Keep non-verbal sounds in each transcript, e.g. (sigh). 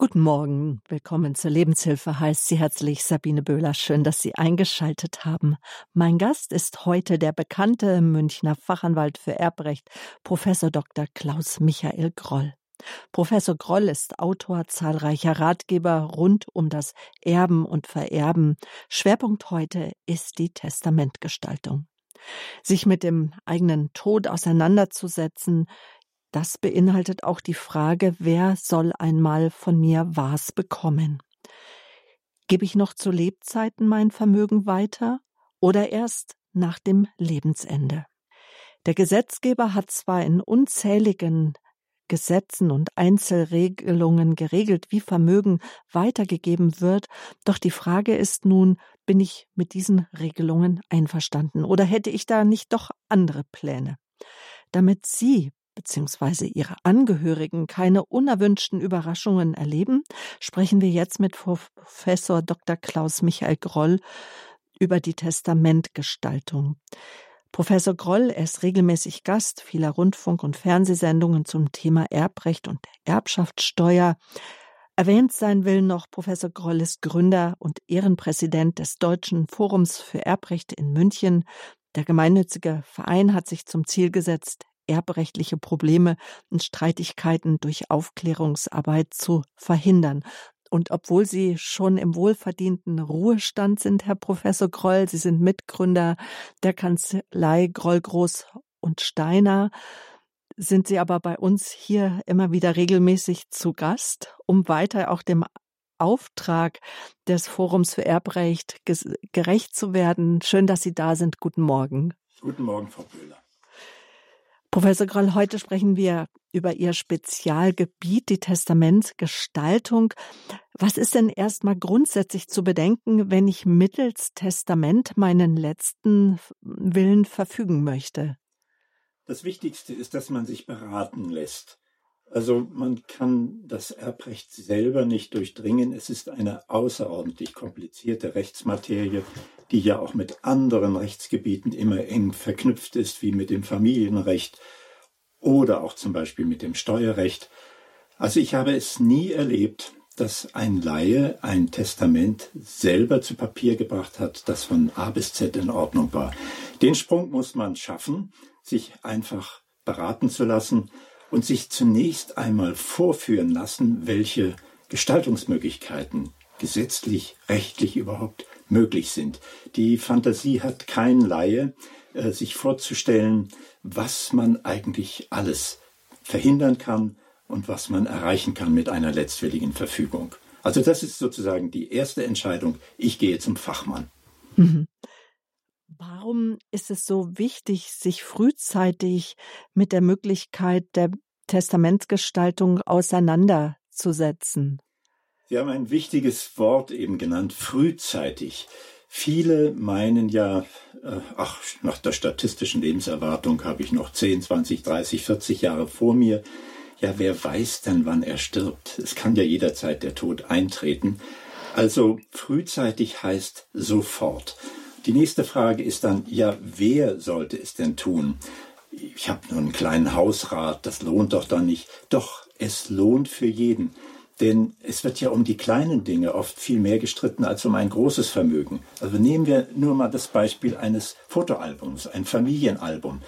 Guten Morgen, willkommen zur Lebenshilfe, heißt Sie herzlich Sabine Böhler. Schön, dass Sie eingeschaltet haben. Mein Gast ist heute der bekannte Münchner Fachanwalt für Erbrecht, Professor Dr. Klaus Michael Groll. Professor Groll ist Autor zahlreicher Ratgeber rund um das Erben und Vererben. Schwerpunkt heute ist die Testamentgestaltung. Sich mit dem eigenen Tod auseinanderzusetzen, das beinhaltet auch die Frage, wer soll einmal von mir was bekommen? Gebe ich noch zu Lebzeiten mein Vermögen weiter oder erst nach dem Lebensende? Der Gesetzgeber hat zwar in unzähligen Gesetzen und Einzelregelungen geregelt, wie Vermögen weitergegeben wird, doch die Frage ist nun, bin ich mit diesen Regelungen einverstanden oder hätte ich da nicht doch andere Pläne? Damit Sie bzw. ihre Angehörigen keine unerwünschten Überraschungen erleben, sprechen wir jetzt mit Professor Dr. Klaus Michael Groll über die Testamentgestaltung. Professor Groll ist regelmäßig Gast vieler Rundfunk- und Fernsehsendungen zum Thema Erbrecht und Erbschaftssteuer. Erwähnt sein will noch, Professor Groll ist Gründer und Ehrenpräsident des Deutschen Forums für Erbrecht in München. Der gemeinnützige Verein hat sich zum Ziel gesetzt, erbrechtliche Probleme und Streitigkeiten durch Aufklärungsarbeit zu verhindern. Und obwohl Sie schon im wohlverdienten Ruhestand sind, Herr Professor Groll, Sie sind Mitgründer der Kanzlei Groll Groß und Steiner, sind Sie aber bei uns hier immer wieder regelmäßig zu Gast, um weiter auch dem Auftrag des Forums für Erbrecht gerecht zu werden. Schön, dass Sie da sind. Guten Morgen. Guten Morgen, Frau Böhler. Professor Groll, heute sprechen wir über Ihr Spezialgebiet, die Testamentsgestaltung. Was ist denn erstmal grundsätzlich zu bedenken, wenn ich mittels Testament meinen letzten Willen verfügen möchte? Das Wichtigste ist, dass man sich beraten lässt. Also man kann das Erbrecht selber nicht durchdringen. Es ist eine außerordentlich komplizierte Rechtsmaterie, die ja auch mit anderen Rechtsgebieten immer eng verknüpft ist, wie mit dem Familienrecht oder auch zum Beispiel mit dem Steuerrecht. Also ich habe es nie erlebt, dass ein Laie ein Testament selber zu Papier gebracht hat, das von A bis Z in Ordnung war. Den Sprung muss man schaffen, sich einfach beraten zu lassen und sich zunächst einmal vorführen lassen, welche Gestaltungsmöglichkeiten gesetzlich, rechtlich überhaupt möglich sind. Die Fantasie hat kein Laie, äh, sich vorzustellen, was man eigentlich alles verhindern kann und was man erreichen kann mit einer letztwilligen Verfügung. Also das ist sozusagen die erste Entscheidung. Ich gehe zum Fachmann. Mhm. Warum ist es so wichtig, sich frühzeitig mit der Möglichkeit der Testamentsgestaltung auseinanderzusetzen? Sie haben ein wichtiges Wort eben genannt, frühzeitig. Viele meinen ja, äh, ach, nach der statistischen Lebenserwartung habe ich noch 10, 20, 30, 40 Jahre vor mir. Ja, wer weiß denn, wann er stirbt? Es kann ja jederzeit der Tod eintreten. Also frühzeitig heißt sofort. Die nächste Frage ist dann, ja, wer sollte es denn tun? Ich habe nur einen kleinen Hausrat, das lohnt doch dann nicht. Doch, es lohnt für jeden. Denn es wird ja um die kleinen Dinge oft viel mehr gestritten als um ein großes Vermögen. Also nehmen wir nur mal das Beispiel eines Fotoalbums, ein Familienalbum.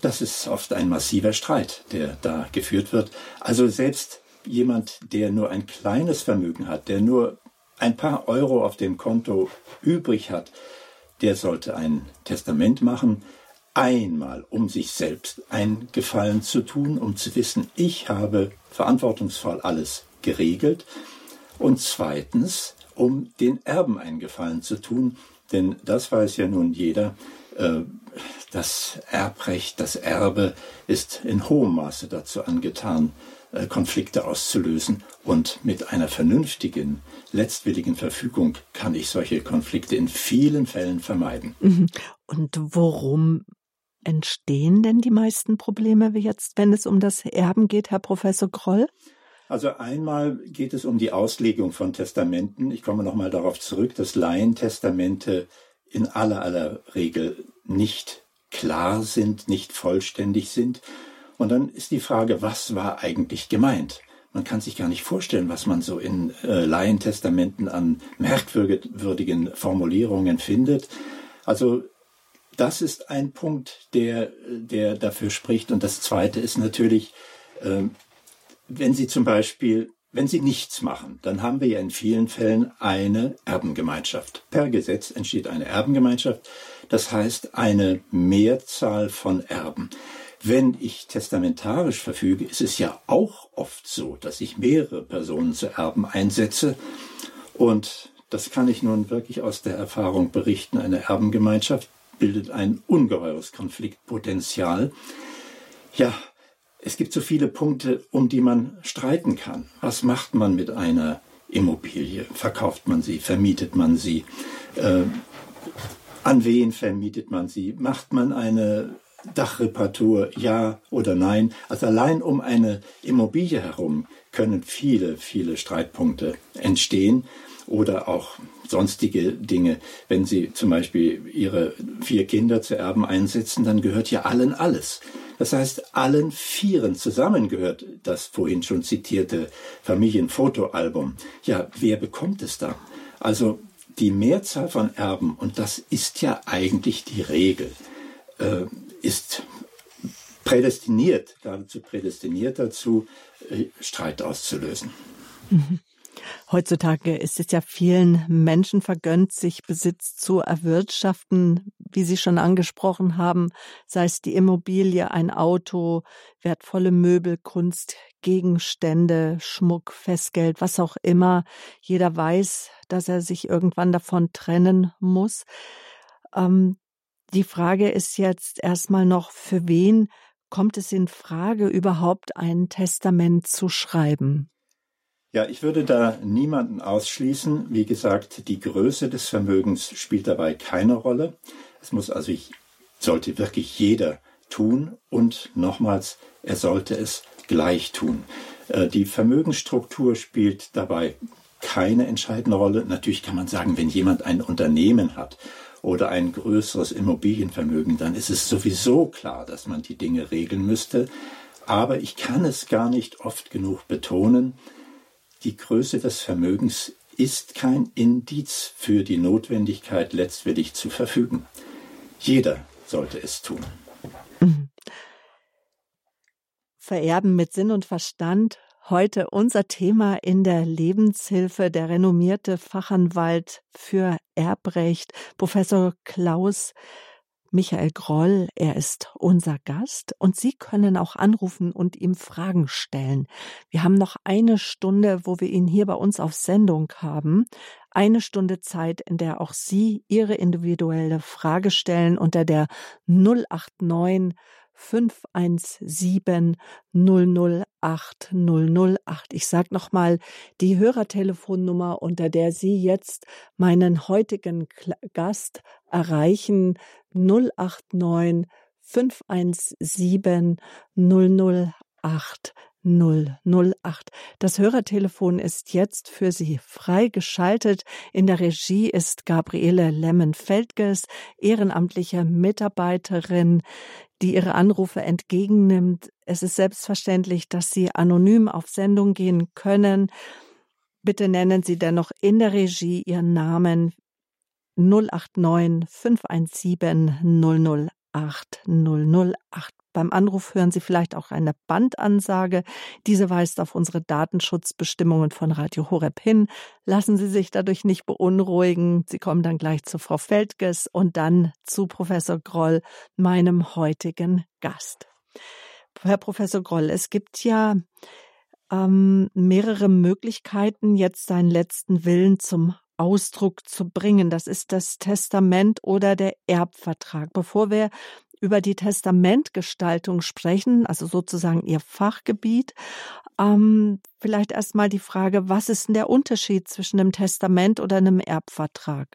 Das ist oft ein massiver Streit, der da geführt wird. Also selbst jemand, der nur ein kleines Vermögen hat, der nur ein paar Euro auf dem Konto übrig hat, der sollte ein Testament machen, einmal um sich selbst einen Gefallen zu tun, um zu wissen, ich habe verantwortungsvoll alles geregelt. Und zweitens, um den Erben einen Gefallen zu tun, denn das weiß ja nun jeder, äh, das Erbrecht, das Erbe ist in hohem Maße dazu angetan, Konflikte auszulösen. Und mit einer vernünftigen, letztwilligen Verfügung kann ich solche Konflikte in vielen Fällen vermeiden. Mhm. Und worum entstehen denn die meisten Probleme wie jetzt, wenn es um das Erben geht, Herr Professor Kroll? Also einmal geht es um die Auslegung von Testamenten. Ich komme nochmal darauf zurück, dass Laientestamente in aller aller Regel nicht klar sind, nicht vollständig sind. Und dann ist die Frage, was war eigentlich gemeint? man kann sich gar nicht vorstellen, was man so in äh, Laientestamenten an merkwürdigen Formulierungen findet. Also das ist ein Punkt, der, der dafür spricht. Und das Zweite ist natürlich, äh, wenn Sie zum Beispiel, wenn Sie nichts machen, dann haben wir ja in vielen Fällen eine Erbengemeinschaft. Per Gesetz entsteht eine Erbengemeinschaft, das heißt eine Mehrzahl von Erben. Wenn ich testamentarisch verfüge, ist es ja auch oft so, dass ich mehrere Personen zu Erben einsetze. Und das kann ich nun wirklich aus der Erfahrung berichten. Eine Erbengemeinschaft bildet ein ungeheures Konfliktpotenzial. Ja, es gibt so viele Punkte, um die man streiten kann. Was macht man mit einer Immobilie? Verkauft man sie? Vermietet man sie? Äh, an wen vermietet man sie? Macht man eine Dachreparatur, ja oder nein? Also allein um eine Immobilie herum können viele, viele Streitpunkte entstehen oder auch sonstige Dinge. Wenn Sie zum Beispiel Ihre vier Kinder zu Erben einsetzen, dann gehört ja allen alles. Das heißt, allen Vieren zusammen gehört das vorhin schon zitierte Familienfotoalbum. Ja, wer bekommt es da? Also die Mehrzahl von Erben, und das ist ja eigentlich die Regel, äh, ist prädestiniert, geradezu prädestiniert dazu, äh, Streit auszulösen. (laughs) Heutzutage ist es ja vielen Menschen vergönnt, sich Besitz zu erwirtschaften, wie Sie schon angesprochen haben, sei es die Immobilie, ein Auto, wertvolle Möbel, Kunst, Gegenstände, Schmuck, Festgeld, was auch immer. Jeder weiß, dass er sich irgendwann davon trennen muss. Ähm, die Frage ist jetzt erstmal noch, für wen kommt es in Frage, überhaupt ein Testament zu schreiben? Ja, ich würde da niemanden ausschließen. Wie gesagt, die Größe des Vermögens spielt dabei keine Rolle. Es muss also, sollte wirklich jeder tun und nochmals, er sollte es gleich tun. Äh, die Vermögensstruktur spielt dabei keine entscheidende Rolle. Natürlich kann man sagen, wenn jemand ein Unternehmen hat oder ein größeres Immobilienvermögen, dann ist es sowieso klar, dass man die Dinge regeln müsste. Aber ich kann es gar nicht oft genug betonen, die Größe des Vermögens ist kein Indiz für die Notwendigkeit, letztwillig zu verfügen. Jeder sollte es tun. (laughs) Vererben mit Sinn und Verstand. Heute unser Thema in der Lebenshilfe, der renommierte Fachanwalt für Erbrecht, Professor Klaus Michael Groll, er ist unser Gast und Sie können auch anrufen und ihm Fragen stellen. Wir haben noch eine Stunde, wo wir ihn hier bei uns auf Sendung haben. Eine Stunde Zeit, in der auch Sie Ihre individuelle Frage stellen unter der 089 517 008 008. Ich sage nochmal die Hörertelefonnummer, unter der Sie jetzt meinen heutigen Gast erreichen 089 517 008 008. Das Hörertelefon ist jetzt für Sie freigeschaltet. In der Regie ist Gabriele Lemmen-Feldges, ehrenamtliche Mitarbeiterin, die ihre Anrufe entgegennimmt. Es ist selbstverständlich, dass Sie anonym auf Sendung gehen können. Bitte nennen Sie dennoch in der Regie Ihren Namen 089 517 008 008. Beim Anruf hören Sie vielleicht auch eine Bandansage. Diese weist auf unsere Datenschutzbestimmungen von Radio Horeb hin. Lassen Sie sich dadurch nicht beunruhigen. Sie kommen dann gleich zu Frau Feldges und dann zu Professor Groll, meinem heutigen Gast. Herr Professor Groll, es gibt ja ähm, mehrere Möglichkeiten, jetzt seinen letzten Willen zum Ausdruck zu bringen. Das ist das Testament oder der Erbvertrag. Bevor wir über die Testamentgestaltung sprechen, also sozusagen Ihr Fachgebiet. Ähm, vielleicht erstmal die Frage, was ist denn der Unterschied zwischen einem Testament oder einem Erbvertrag?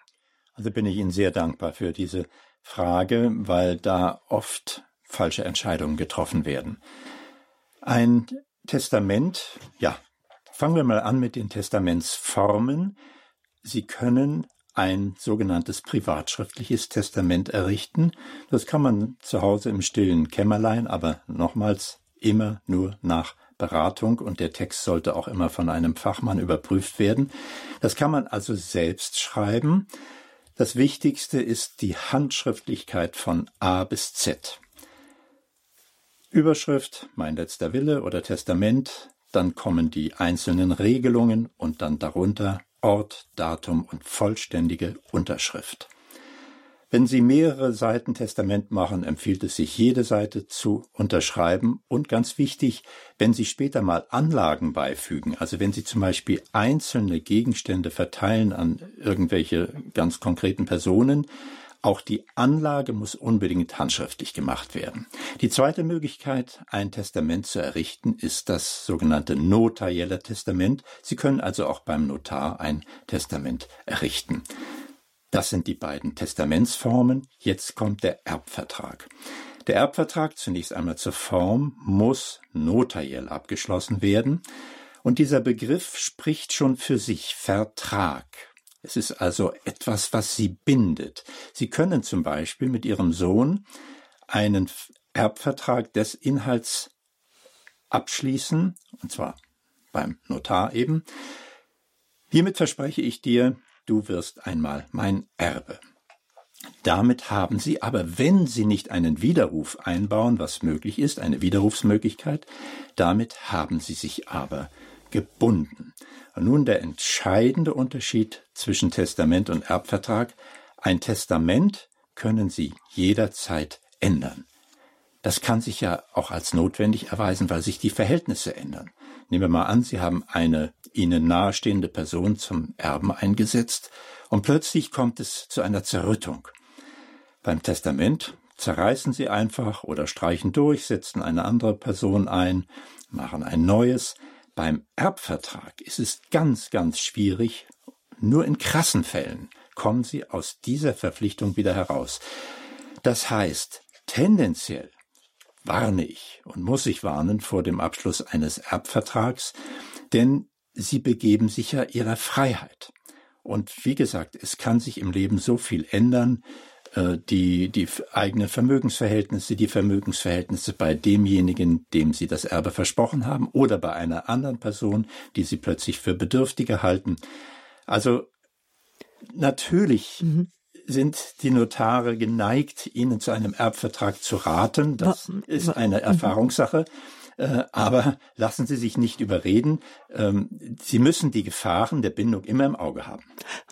Also bin ich Ihnen sehr dankbar für diese Frage, weil da oft falsche Entscheidungen getroffen werden. Ein Testament, ja, fangen wir mal an mit den Testamentsformen. Sie können ein sogenanntes privatschriftliches Testament errichten. Das kann man zu Hause im stillen Kämmerlein, aber nochmals immer nur nach Beratung und der Text sollte auch immer von einem Fachmann überprüft werden. Das kann man also selbst schreiben. Das Wichtigste ist die Handschriftlichkeit von A bis Z. Überschrift, mein letzter Wille oder Testament, dann kommen die einzelnen Regelungen und dann darunter Ort, Datum und vollständige Unterschrift. Wenn Sie mehrere Seiten Testament machen, empfiehlt es sich, jede Seite zu unterschreiben und ganz wichtig, wenn Sie später mal Anlagen beifügen, also wenn Sie zum Beispiel einzelne Gegenstände verteilen an irgendwelche ganz konkreten Personen, auch die Anlage muss unbedingt handschriftlich gemacht werden. Die zweite Möglichkeit, ein Testament zu errichten, ist das sogenannte notarielle Testament. Sie können also auch beim Notar ein Testament errichten. Das sind die beiden Testamentsformen. Jetzt kommt der Erbvertrag. Der Erbvertrag zunächst einmal zur Form muss notariell abgeschlossen werden. Und dieser Begriff spricht schon für sich Vertrag. Es ist also etwas, was Sie bindet. Sie können zum Beispiel mit Ihrem Sohn einen Erbvertrag des Inhalts abschließen, und zwar beim Notar eben. Hiermit verspreche ich dir, du wirst einmal mein Erbe. Damit haben Sie aber, wenn Sie nicht einen Widerruf einbauen, was möglich ist, eine Widerrufsmöglichkeit, damit haben Sie sich aber gebunden. Und nun der entscheidende Unterschied zwischen Testament und Erbvertrag. Ein Testament können Sie jederzeit ändern. Das kann sich ja auch als notwendig erweisen, weil sich die Verhältnisse ändern. Nehmen wir mal an, Sie haben eine Ihnen nahestehende Person zum Erben eingesetzt und plötzlich kommt es zu einer Zerrüttung. Beim Testament zerreißen Sie einfach oder streichen durch, setzen eine andere Person ein, machen ein neues. Beim Erbvertrag ist es ganz, ganz schwierig. Nur in krassen Fällen kommen Sie aus dieser Verpflichtung wieder heraus. Das heißt, tendenziell warne ich und muss ich warnen vor dem Abschluss eines Erbvertrags, denn sie begeben sich ja ihrer Freiheit. Und wie gesagt, es kann sich im Leben so viel ändern, die, die eigenen Vermögensverhältnisse, die Vermögensverhältnisse bei demjenigen, dem sie das Erbe versprochen haben, oder bei einer anderen Person, die sie plötzlich für Bedürftige halten. Also natürlich mhm sind die Notare geneigt, Ihnen zu einem Erbvertrag zu raten. Das ist eine Erfahrungssache. Äh, aber lassen Sie sich nicht überreden. Ähm, Sie müssen die Gefahren der Bindung immer im Auge haben.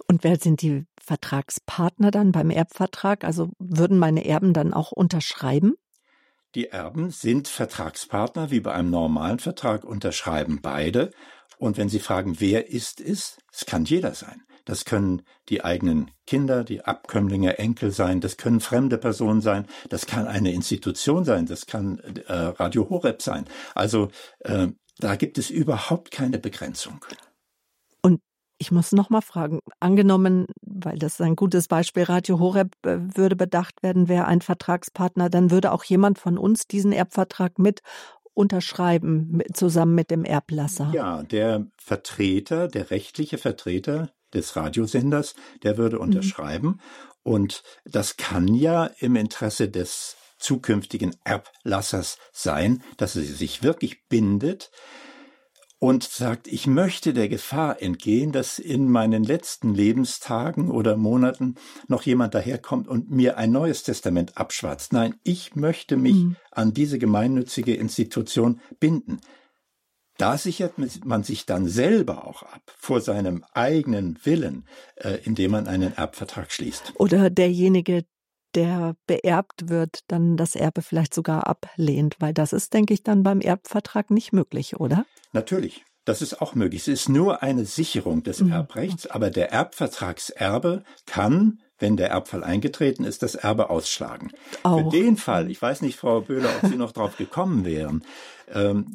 Und wer sind die Vertragspartner dann beim Erbvertrag? Also würden meine Erben dann auch unterschreiben? Die Erben sind Vertragspartner, wie bei einem normalen Vertrag unterschreiben beide. Und wenn Sie fragen, wer ist es? Es kann jeder sein. Das können die eigenen Kinder, die Abkömmlinge, Enkel sein, das können fremde Personen sein, das kann eine Institution sein, das kann äh, Radio Horeb sein. Also äh, da gibt es überhaupt keine Begrenzung. Ich muss noch mal fragen, angenommen, weil das ein gutes Beispiel, Radio Horeb äh, würde bedacht werden, wäre ein Vertragspartner, dann würde auch jemand von uns diesen Erbvertrag mit unterschreiben, zusammen mit dem Erblasser. Ja, der Vertreter, der rechtliche Vertreter des Radiosenders, der würde mhm. unterschreiben. Mhm. Und das kann ja im Interesse des zukünftigen Erblassers sein, dass er sich wirklich bindet und sagt, ich möchte der Gefahr entgehen, dass in meinen letzten Lebenstagen oder Monaten noch jemand daherkommt und mir ein neues Testament abschwatzt. Nein, ich möchte mich mhm. an diese gemeinnützige Institution binden. Da sichert man sich dann selber auch ab vor seinem eigenen Willen, äh, indem man einen Erbvertrag schließt. Oder derjenige, der beerbt wird, dann das Erbe vielleicht sogar ablehnt, weil das ist, denke ich, dann beim Erbvertrag nicht möglich, oder? Natürlich. Das ist auch möglich. Es ist nur eine Sicherung des mhm. Erbrechts, aber der Erbvertragserbe kann wenn der Erbfall eingetreten ist, das Erbe ausschlagen. Auch. Für den Fall, ich weiß nicht, Frau Böhler, ob Sie noch drauf gekommen wären, ähm,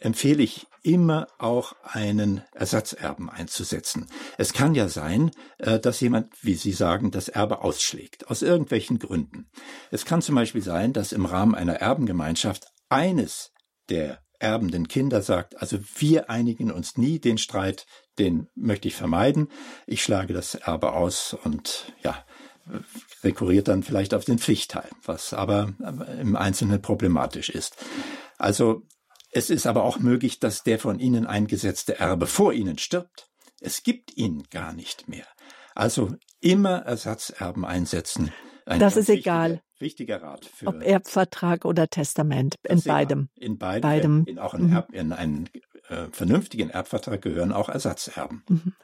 empfehle ich immer auch einen Ersatzerben einzusetzen. Es kann ja sein, äh, dass jemand, wie Sie sagen, das Erbe ausschlägt, aus irgendwelchen Gründen. Es kann zum Beispiel sein, dass im Rahmen einer Erbengemeinschaft eines der erbenden Kinder sagt, also wir einigen uns nie, den Streit, den möchte ich vermeiden. Ich schlage das Erbe aus und ja, rekurriert dann vielleicht auf den Pflichtteil, was aber im Einzelnen problematisch ist. Also Es ist aber auch möglich, dass der von Ihnen eingesetzte Erbe vor Ihnen stirbt. Es gibt ihn gar nicht mehr. Also immer Ersatzerben einsetzen. Ein das ist egal. Wichtiger Rat. Für Ob Erbvertrag oder Testament, in beidem. In beidem. beidem. In, auch in, mhm. Erb, in einen äh, vernünftigen Erbvertrag gehören auch Ersatzerben. Mhm.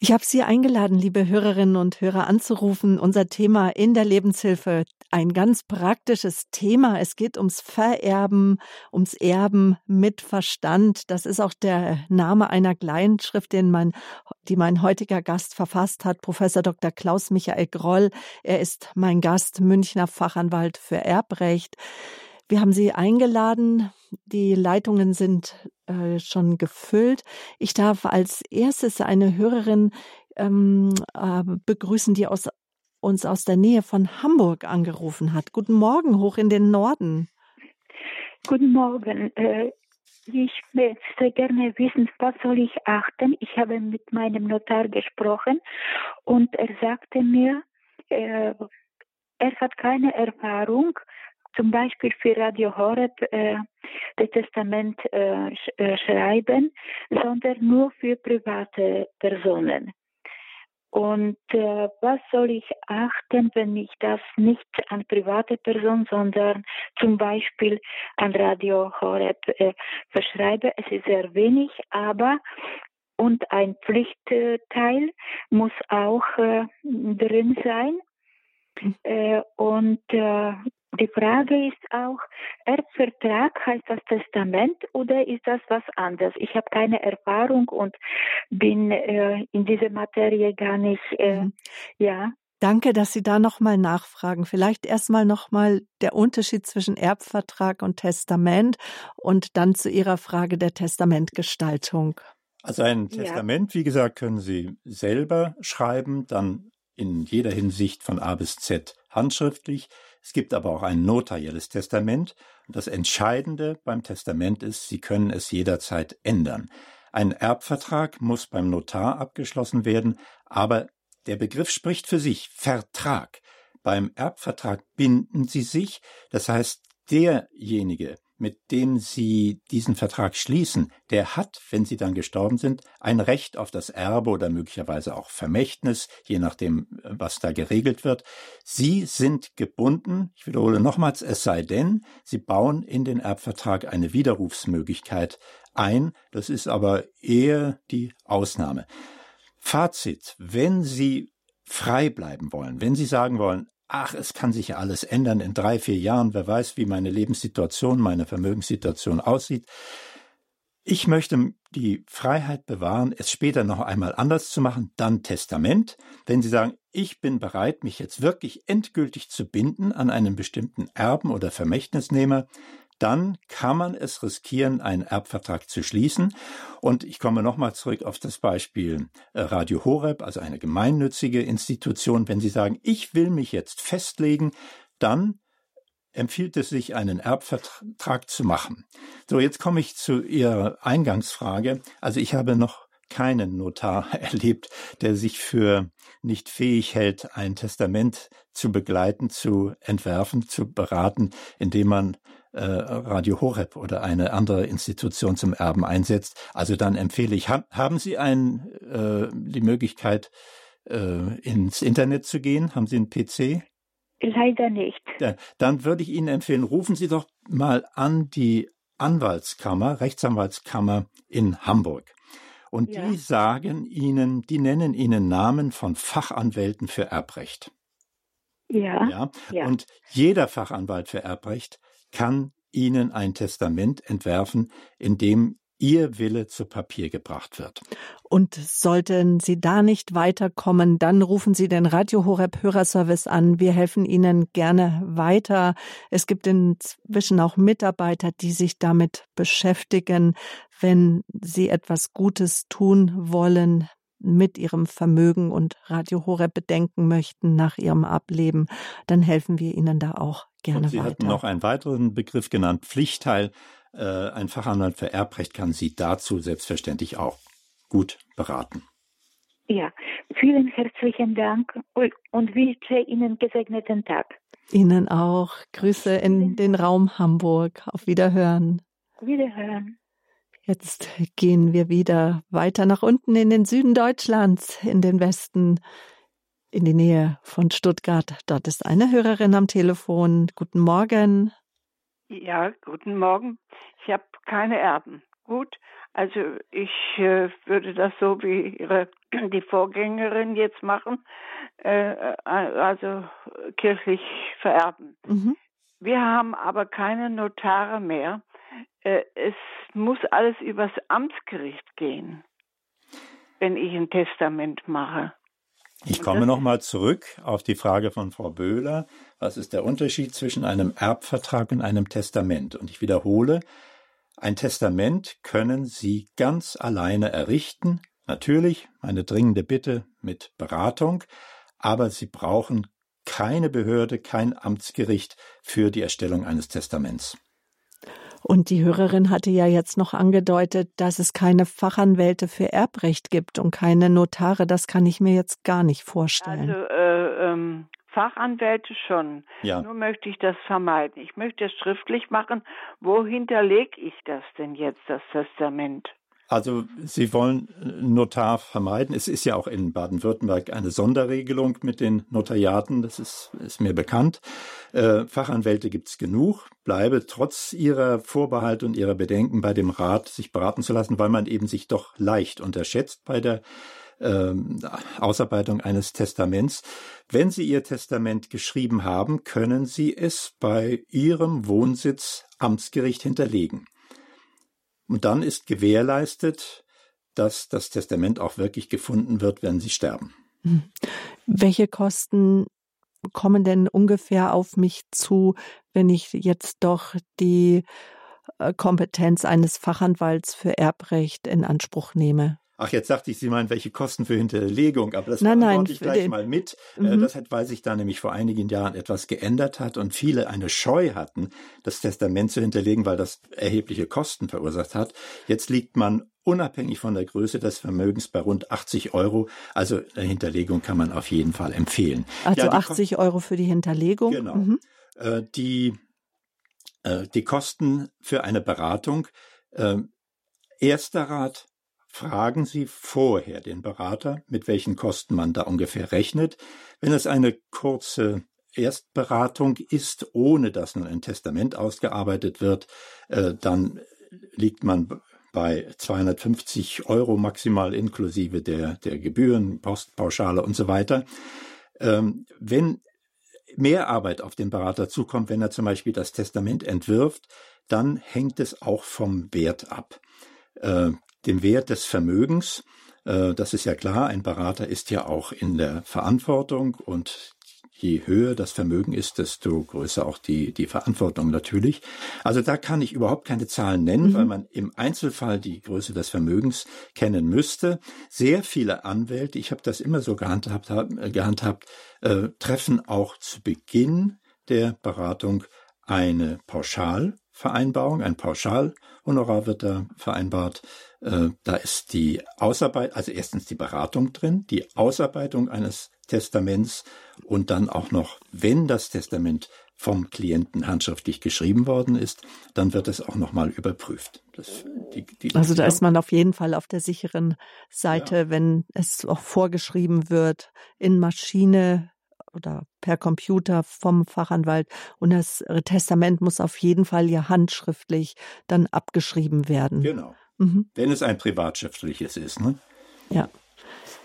Ich habe Sie eingeladen, liebe Hörerinnen und Hörer, anzurufen. Unser Thema in der Lebenshilfe, ein ganz praktisches Thema. Es geht ums Vererben, ums Erben mit Verstand. Das ist auch der Name einer Kleinschrift, den mein, die mein heutiger Gast verfasst hat, Professor Dr. Klaus Michael Groll. Er ist mein Gast, Münchner Fachanwalt für Erbrecht. Wir haben Sie eingeladen. Die Leitungen sind äh, schon gefüllt. Ich darf als erstes eine Hörerin ähm, äh, begrüßen, die aus, uns aus der Nähe von Hamburg angerufen hat. Guten Morgen, hoch in den Norden. Guten Morgen. Äh, ich möchte gerne wissen, was soll ich achten? Ich habe mit meinem Notar gesprochen und er sagte mir, äh, er hat keine Erfahrung zum Beispiel für Radio Horeb äh, das Testament äh, sch äh, schreiben, sondern nur für private Personen. Und äh, was soll ich achten, wenn ich das nicht an private Personen, sondern zum Beispiel an Radio Horeb äh, verschreibe? Es ist sehr wenig, aber und ein Pflichtteil muss auch äh, drin sein. Mhm. Äh, und äh, die Frage ist auch, Erbvertrag heißt das Testament oder ist das was anderes? Ich habe keine Erfahrung und bin äh, in dieser Materie gar nicht, äh, mhm. ja. Danke, dass Sie da nochmal nachfragen. Vielleicht erstmal nochmal der Unterschied zwischen Erbvertrag und Testament und dann zu Ihrer Frage der Testamentgestaltung. Also ein Testament, ja. wie gesagt, können Sie selber schreiben, dann in jeder Hinsicht von A bis Z handschriftlich. Es gibt aber auch ein notarielles Testament. Das Entscheidende beim Testament ist, Sie können es jederzeit ändern. Ein Erbvertrag muss beim Notar abgeschlossen werden, aber der Begriff spricht für sich. Vertrag. Beim Erbvertrag binden Sie sich, das heißt, derjenige, mit dem Sie diesen Vertrag schließen, der hat, wenn Sie dann gestorben sind, ein Recht auf das Erbe oder möglicherweise auch Vermächtnis, je nachdem, was da geregelt wird. Sie sind gebunden, ich wiederhole nochmals, es sei denn, Sie bauen in den Erbvertrag eine Widerrufsmöglichkeit ein. Das ist aber eher die Ausnahme. Fazit, wenn Sie frei bleiben wollen, wenn Sie sagen wollen, ach, es kann sich ja alles ändern in drei, vier Jahren, wer weiß, wie meine Lebenssituation, meine Vermögenssituation aussieht. Ich möchte die Freiheit bewahren, es später noch einmal anders zu machen, dann Testament. Wenn Sie sagen, ich bin bereit, mich jetzt wirklich endgültig zu binden an einen bestimmten Erben oder Vermächtnisnehmer, dann kann man es riskieren, einen Erbvertrag zu schließen. Und ich komme nochmal zurück auf das Beispiel äh, Radio Horeb, also eine gemeinnützige Institution. Wenn Sie sagen, ich will mich jetzt festlegen, dann empfiehlt es sich, einen Erbvertrag zu machen. So, jetzt komme ich zu Ihrer Eingangsfrage. Also ich habe noch keinen Notar (laughs) erlebt, der sich für nicht fähig hält, ein Testament zu begleiten, zu entwerfen, zu beraten, indem man Radio Horeb oder eine andere Institution zum Erben einsetzt. Also dann empfehle ich, haben Sie ein, äh, die Möglichkeit, äh, ins Internet zu gehen? Haben Sie einen PC? Leider nicht. Dann würde ich Ihnen empfehlen, rufen Sie doch mal an die Anwaltskammer, Rechtsanwaltskammer in Hamburg. Und ja. die sagen Ihnen, die nennen Ihnen Namen von Fachanwälten für Erbrecht. Ja, ja. ja. Und jeder Fachanwalt für Erbrecht kann Ihnen ein Testament entwerfen, in dem Ihr Wille zu Papier gebracht wird. Und sollten Sie da nicht weiterkommen, dann rufen Sie den Radio Horeb Hörerservice an. Wir helfen Ihnen gerne weiter. Es gibt inzwischen auch Mitarbeiter, die sich damit beschäftigen. Wenn Sie etwas Gutes tun wollen, mit ihrem Vermögen und Radio Horeb bedenken möchten nach ihrem Ableben, dann helfen wir Ihnen da auch gerne und Sie weiter. hatten noch einen weiteren Begriff genannt, Pflichtteil. Äh, ein Fachanwalt für Erbrecht kann Sie dazu selbstverständlich auch gut beraten. Ja, vielen herzlichen Dank und wünsche Ihnen gesegneten Tag. Ihnen auch. Grüße in den Raum Hamburg. Auf Wiederhören. Wiederhören. Jetzt gehen wir wieder weiter nach unten in den Süden Deutschlands, in den Westen, in die Nähe von Stuttgart. Dort ist eine Hörerin am Telefon. Guten Morgen. Ja, guten Morgen. Ich habe keine Erben. Gut, also ich äh, würde das so wie ihre (clears throat) die Vorgängerin jetzt machen, äh, äh also kirchlich vererben. Mhm. Wir haben aber keine Notare mehr. Äh, es muss alles übers Amtsgericht gehen, wenn ich ein Testament mache. Ich komme nochmal zurück auf die Frage von Frau Böhler. Was ist der Unterschied zwischen einem Erbvertrag und einem Testament? Und ich wiederhole, ein Testament können Sie ganz alleine errichten. Natürlich, meine dringende Bitte mit Beratung, aber Sie brauchen keine Behörde, kein Amtsgericht für die Erstellung eines Testaments. Und die Hörerin hatte ja jetzt noch angedeutet, dass es keine Fachanwälte für Erbrecht gibt und keine Notare. Das kann ich mir jetzt gar nicht vorstellen. Also äh, ähm, Fachanwälte schon. Ja. Nur möchte ich das vermeiden. Ich möchte es schriftlich machen. Wo hinterlege ich das denn jetzt, das Testament? Also Sie wollen Notar vermeiden. Es ist ja auch in Baden-Württemberg eine Sonderregelung mit den Notariaten, das ist, ist mir bekannt. Äh, Fachanwälte gibt es genug. Bleibe trotz Ihrer Vorbehalte und Ihrer Bedenken bei dem Rat, sich beraten zu lassen, weil man eben sich doch leicht unterschätzt bei der ähm, Ausarbeitung eines Testaments. Wenn Sie Ihr Testament geschrieben haben, können Sie es bei Ihrem Wohnsitz Amtsgericht hinterlegen. Und dann ist gewährleistet, dass das Testament auch wirklich gefunden wird, wenn Sie sterben. Hm. Welche Kosten kommen denn ungefähr auf mich zu, wenn ich jetzt doch die äh, Kompetenz eines Fachanwalts für Erbrecht in Anspruch nehme? Ach, jetzt dachte ich, Sie meinen, welche Kosten für Hinterlegung, aber das nein, nein, ich gleich mal mit. Äh, mhm. Das hat, weil sich da nämlich vor einigen Jahren etwas geändert hat und viele eine Scheu hatten, das Testament zu hinterlegen, weil das erhebliche Kosten verursacht hat. Jetzt liegt man unabhängig von der Größe des Vermögens bei rund 80 Euro. Also eine Hinterlegung kann man auf jeden Fall empfehlen. Also ja, 80 Kosten, Euro für die Hinterlegung? Genau. Mhm. Äh, die, äh, die Kosten für eine Beratung. Erster Rat, fragen Sie vorher den Berater, mit welchen Kosten man da ungefähr rechnet. Wenn es eine kurze Erstberatung ist, ohne dass nun ein Testament ausgearbeitet wird, äh, dann liegt man bei 250 Euro maximal inklusive der, der Gebühren, Postpauschale und so weiter. Ähm, wenn mehr Arbeit auf den Berater zukommt, wenn er zum Beispiel das Testament entwirft, dann hängt es auch vom Wert ab. Äh, dem Wert des Vermögens. Äh, das ist ja klar, ein Berater ist ja auch in der Verantwortung und je höher das Vermögen ist, desto größer auch die, die Verantwortung natürlich. Also da kann ich überhaupt keine Zahlen nennen, mhm. weil man im Einzelfall die Größe des Vermögens kennen müsste. Sehr viele Anwälte, ich habe das immer so gehandhabt, gehandhabt äh, treffen auch zu Beginn der Beratung eine Pauschalvereinbarung, ein Pauschalhonorar wird da vereinbart äh, da ist die Ausarbeitung, also erstens die Beratung drin, die Ausarbeitung eines Testaments und dann auch noch, wenn das Testament vom Klienten handschriftlich geschrieben worden ist, dann wird es auch nochmal überprüft. Das, die, die, also da ja. ist man auf jeden Fall auf der sicheren Seite, ja. wenn es auch vorgeschrieben wird in Maschine oder per Computer vom Fachanwalt und das Testament muss auf jeden Fall ja handschriftlich dann abgeschrieben werden. Genau. Mhm. Wenn es ein privatschriftliches ist. Ne? Ja.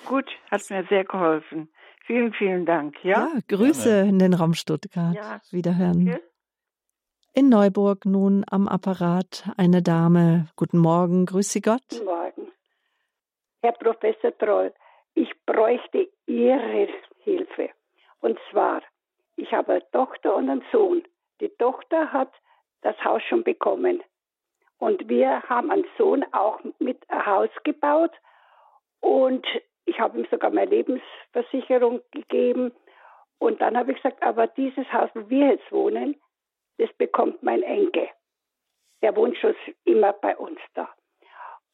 Gut, hat mir sehr geholfen. Vielen, vielen Dank. Ja, ja Grüße Gerne. in den Raum Stuttgart. Ja. Wiederhören. Okay. In Neuburg nun am Apparat eine Dame. Guten Morgen, grüße Gott. Guten Morgen. Herr Professor Troll, ich bräuchte Ihre Hilfe. Und zwar, ich habe eine Tochter und einen Sohn. Die Tochter hat das Haus schon bekommen. Und wir haben einen Sohn auch mit ein Haus gebaut. Und ich habe ihm sogar meine Lebensversicherung gegeben. Und dann habe ich gesagt, aber dieses Haus, wo wir jetzt wohnen, das bekommt mein Enkel. Der wohnt schon immer bei uns da.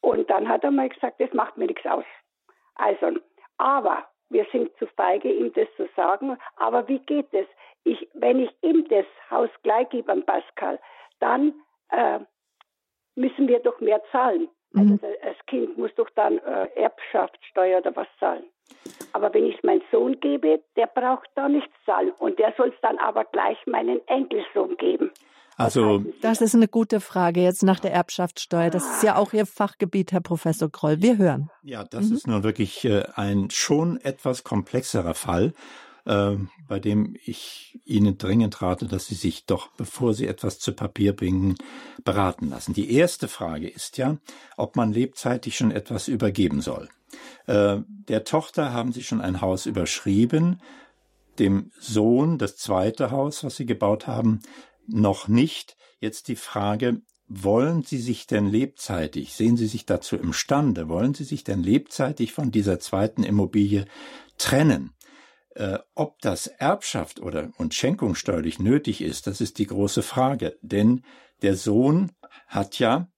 Und dann hat er mal gesagt, das macht mir nichts aus. Also, Aber wir sind zu feige, ihm das zu sagen. Aber wie geht es? Ich, wenn ich ihm das Haus gleich gebe an Pascal, dann äh, müssen wir doch mehr zahlen. Also mhm. das Kind muss doch dann äh, Erbschaftssteuer oder was zahlen. Aber wenn ich es meinem Sohn gebe, der braucht da nichts zahlen. Und der soll es dann aber gleich meinen Enkelsohn geben. Also, das ist eine gute Frage jetzt nach der Erbschaftssteuer. Das ist ja auch Ihr Fachgebiet, Herr Professor Kroll. Wir hören. Ja, das mhm. ist nun wirklich äh, ein schon etwas komplexerer Fall, äh, bei dem ich Ihnen dringend rate, dass Sie sich doch, bevor Sie etwas zu Papier bringen, beraten lassen. Die erste Frage ist ja, ob man lebzeitig schon etwas übergeben soll. Äh, der Tochter haben Sie schon ein Haus überschrieben, dem Sohn das zweite Haus, was Sie gebaut haben, noch nicht. Jetzt die Frage, wollen Sie sich denn lebzeitig, sehen Sie sich dazu imstande, wollen Sie sich denn lebzeitig von dieser zweiten Immobilie trennen? Äh, ob das Erbschaft oder und schenkungssteuerlich nötig ist, das ist die große Frage. Denn der Sohn hat ja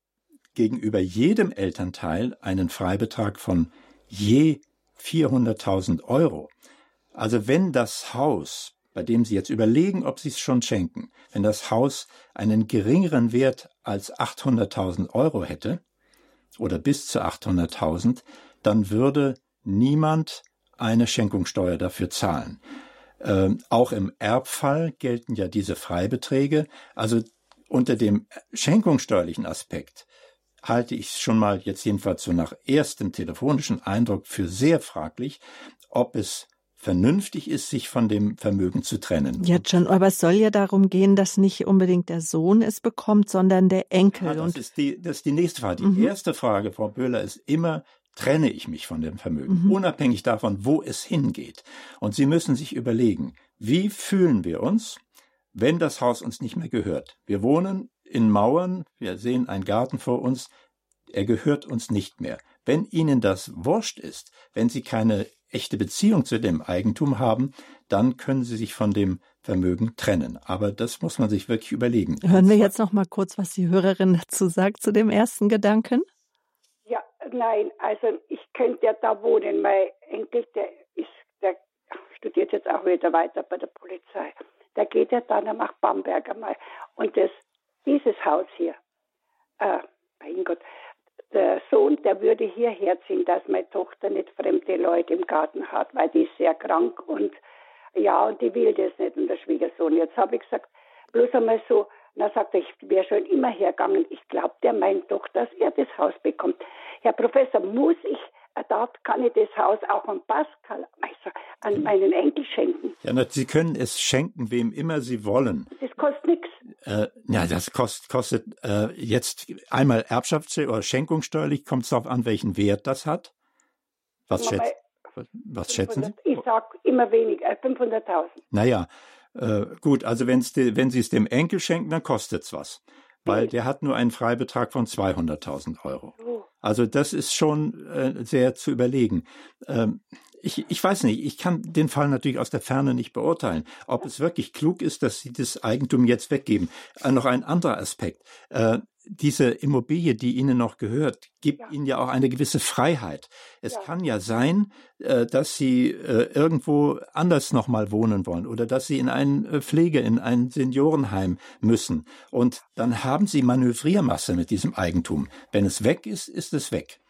gegenüber jedem Elternteil einen Freibetrag von je 400.000 Euro. Also wenn das Haus bei dem Sie jetzt überlegen, ob Sie es schon schenken, wenn das Haus einen geringeren Wert als 800.000 Euro hätte oder bis zu 800.000, dann würde niemand eine Schenkungssteuer dafür zahlen. Ähm, auch im Erbfall gelten ja diese Freibeträge. Also unter dem schenkungssteuerlichen Aspekt halte ich es schon mal jetzt jedenfalls so nach erstem telefonischen Eindruck für sehr fraglich, ob es vernünftig ist, sich von dem Vermögen zu trennen. Ja, schon, aber es soll ja darum gehen, dass nicht unbedingt der Sohn es bekommt, sondern der Enkel. Ja, das, ist die, das ist die nächste Frage. Die mhm. erste Frage, Frau Böhler, ist immer, trenne ich mich von dem Vermögen, mhm. unabhängig davon, wo es hingeht. Und Sie müssen sich überlegen, wie fühlen wir uns, wenn das Haus uns nicht mehr gehört? Wir wohnen in Mauern, wir sehen einen Garten vor uns, er gehört uns nicht mehr. Wenn Ihnen das wurscht ist, wenn Sie keine echte Beziehung zu dem Eigentum haben, dann können sie sich von dem Vermögen trennen. Aber das muss man sich wirklich überlegen. Hören wir jetzt noch mal kurz, was die Hörerin dazu sagt zu dem ersten Gedanken. Nein, also ich könnte ja da wohnen. Mein Enkel, der ist, der studiert jetzt auch wieder weiter bei der Polizei. Der geht ja dann nach Bamberg einmal. Und das, dieses Haus hier, äh, mein Gott, der Sohn, der würde hierher ziehen, dass meine Tochter nicht fremde Leute im Garten hat, weil die ist sehr krank und ja, und die will das nicht und der Schwiegersohn. Jetzt habe ich gesagt, bloß einmal so, na sagt er, ich wäre schon immer hergegangen. Ich glaube, der meint doch, dass er das Haus bekommt. Herr Professor, muss ich dort kann ich das Haus auch an Pascal, also an meinen Enkel schenken. Ja, na, Sie können es schenken, wem immer Sie wollen. Das kostet nichts. Äh, ja, das kost, kostet äh, jetzt einmal Erbschafts- oder Schenkungssteuerlich, kommt es darauf an, welchen Wert das hat. Was, schätzt, was schätzen Sie? Ich sage immer weniger, äh, 500.000. Naja, äh, gut, also wenn's de, wenn Sie es dem Enkel schenken, dann kostet es was. Weil der hat nur einen Freibetrag von 200.000 Euro. Oh. Also das ist schon äh, sehr zu überlegen. Ähm, ich, ich weiß nicht, ich kann den Fall natürlich aus der Ferne nicht beurteilen, ob es wirklich klug ist, dass sie das Eigentum jetzt weggeben. Äh, noch ein anderer Aspekt. Äh, diese Immobilie, die Ihnen noch gehört, gibt ja. Ihnen ja auch eine gewisse Freiheit. Es ja. kann ja sein, äh, dass Sie äh, irgendwo anders nochmal wohnen wollen oder dass Sie in ein äh, Pflege, in ein Seniorenheim müssen. Und dann haben Sie Manövriermasse mit diesem Eigentum. Wenn es weg ist, ist es weg.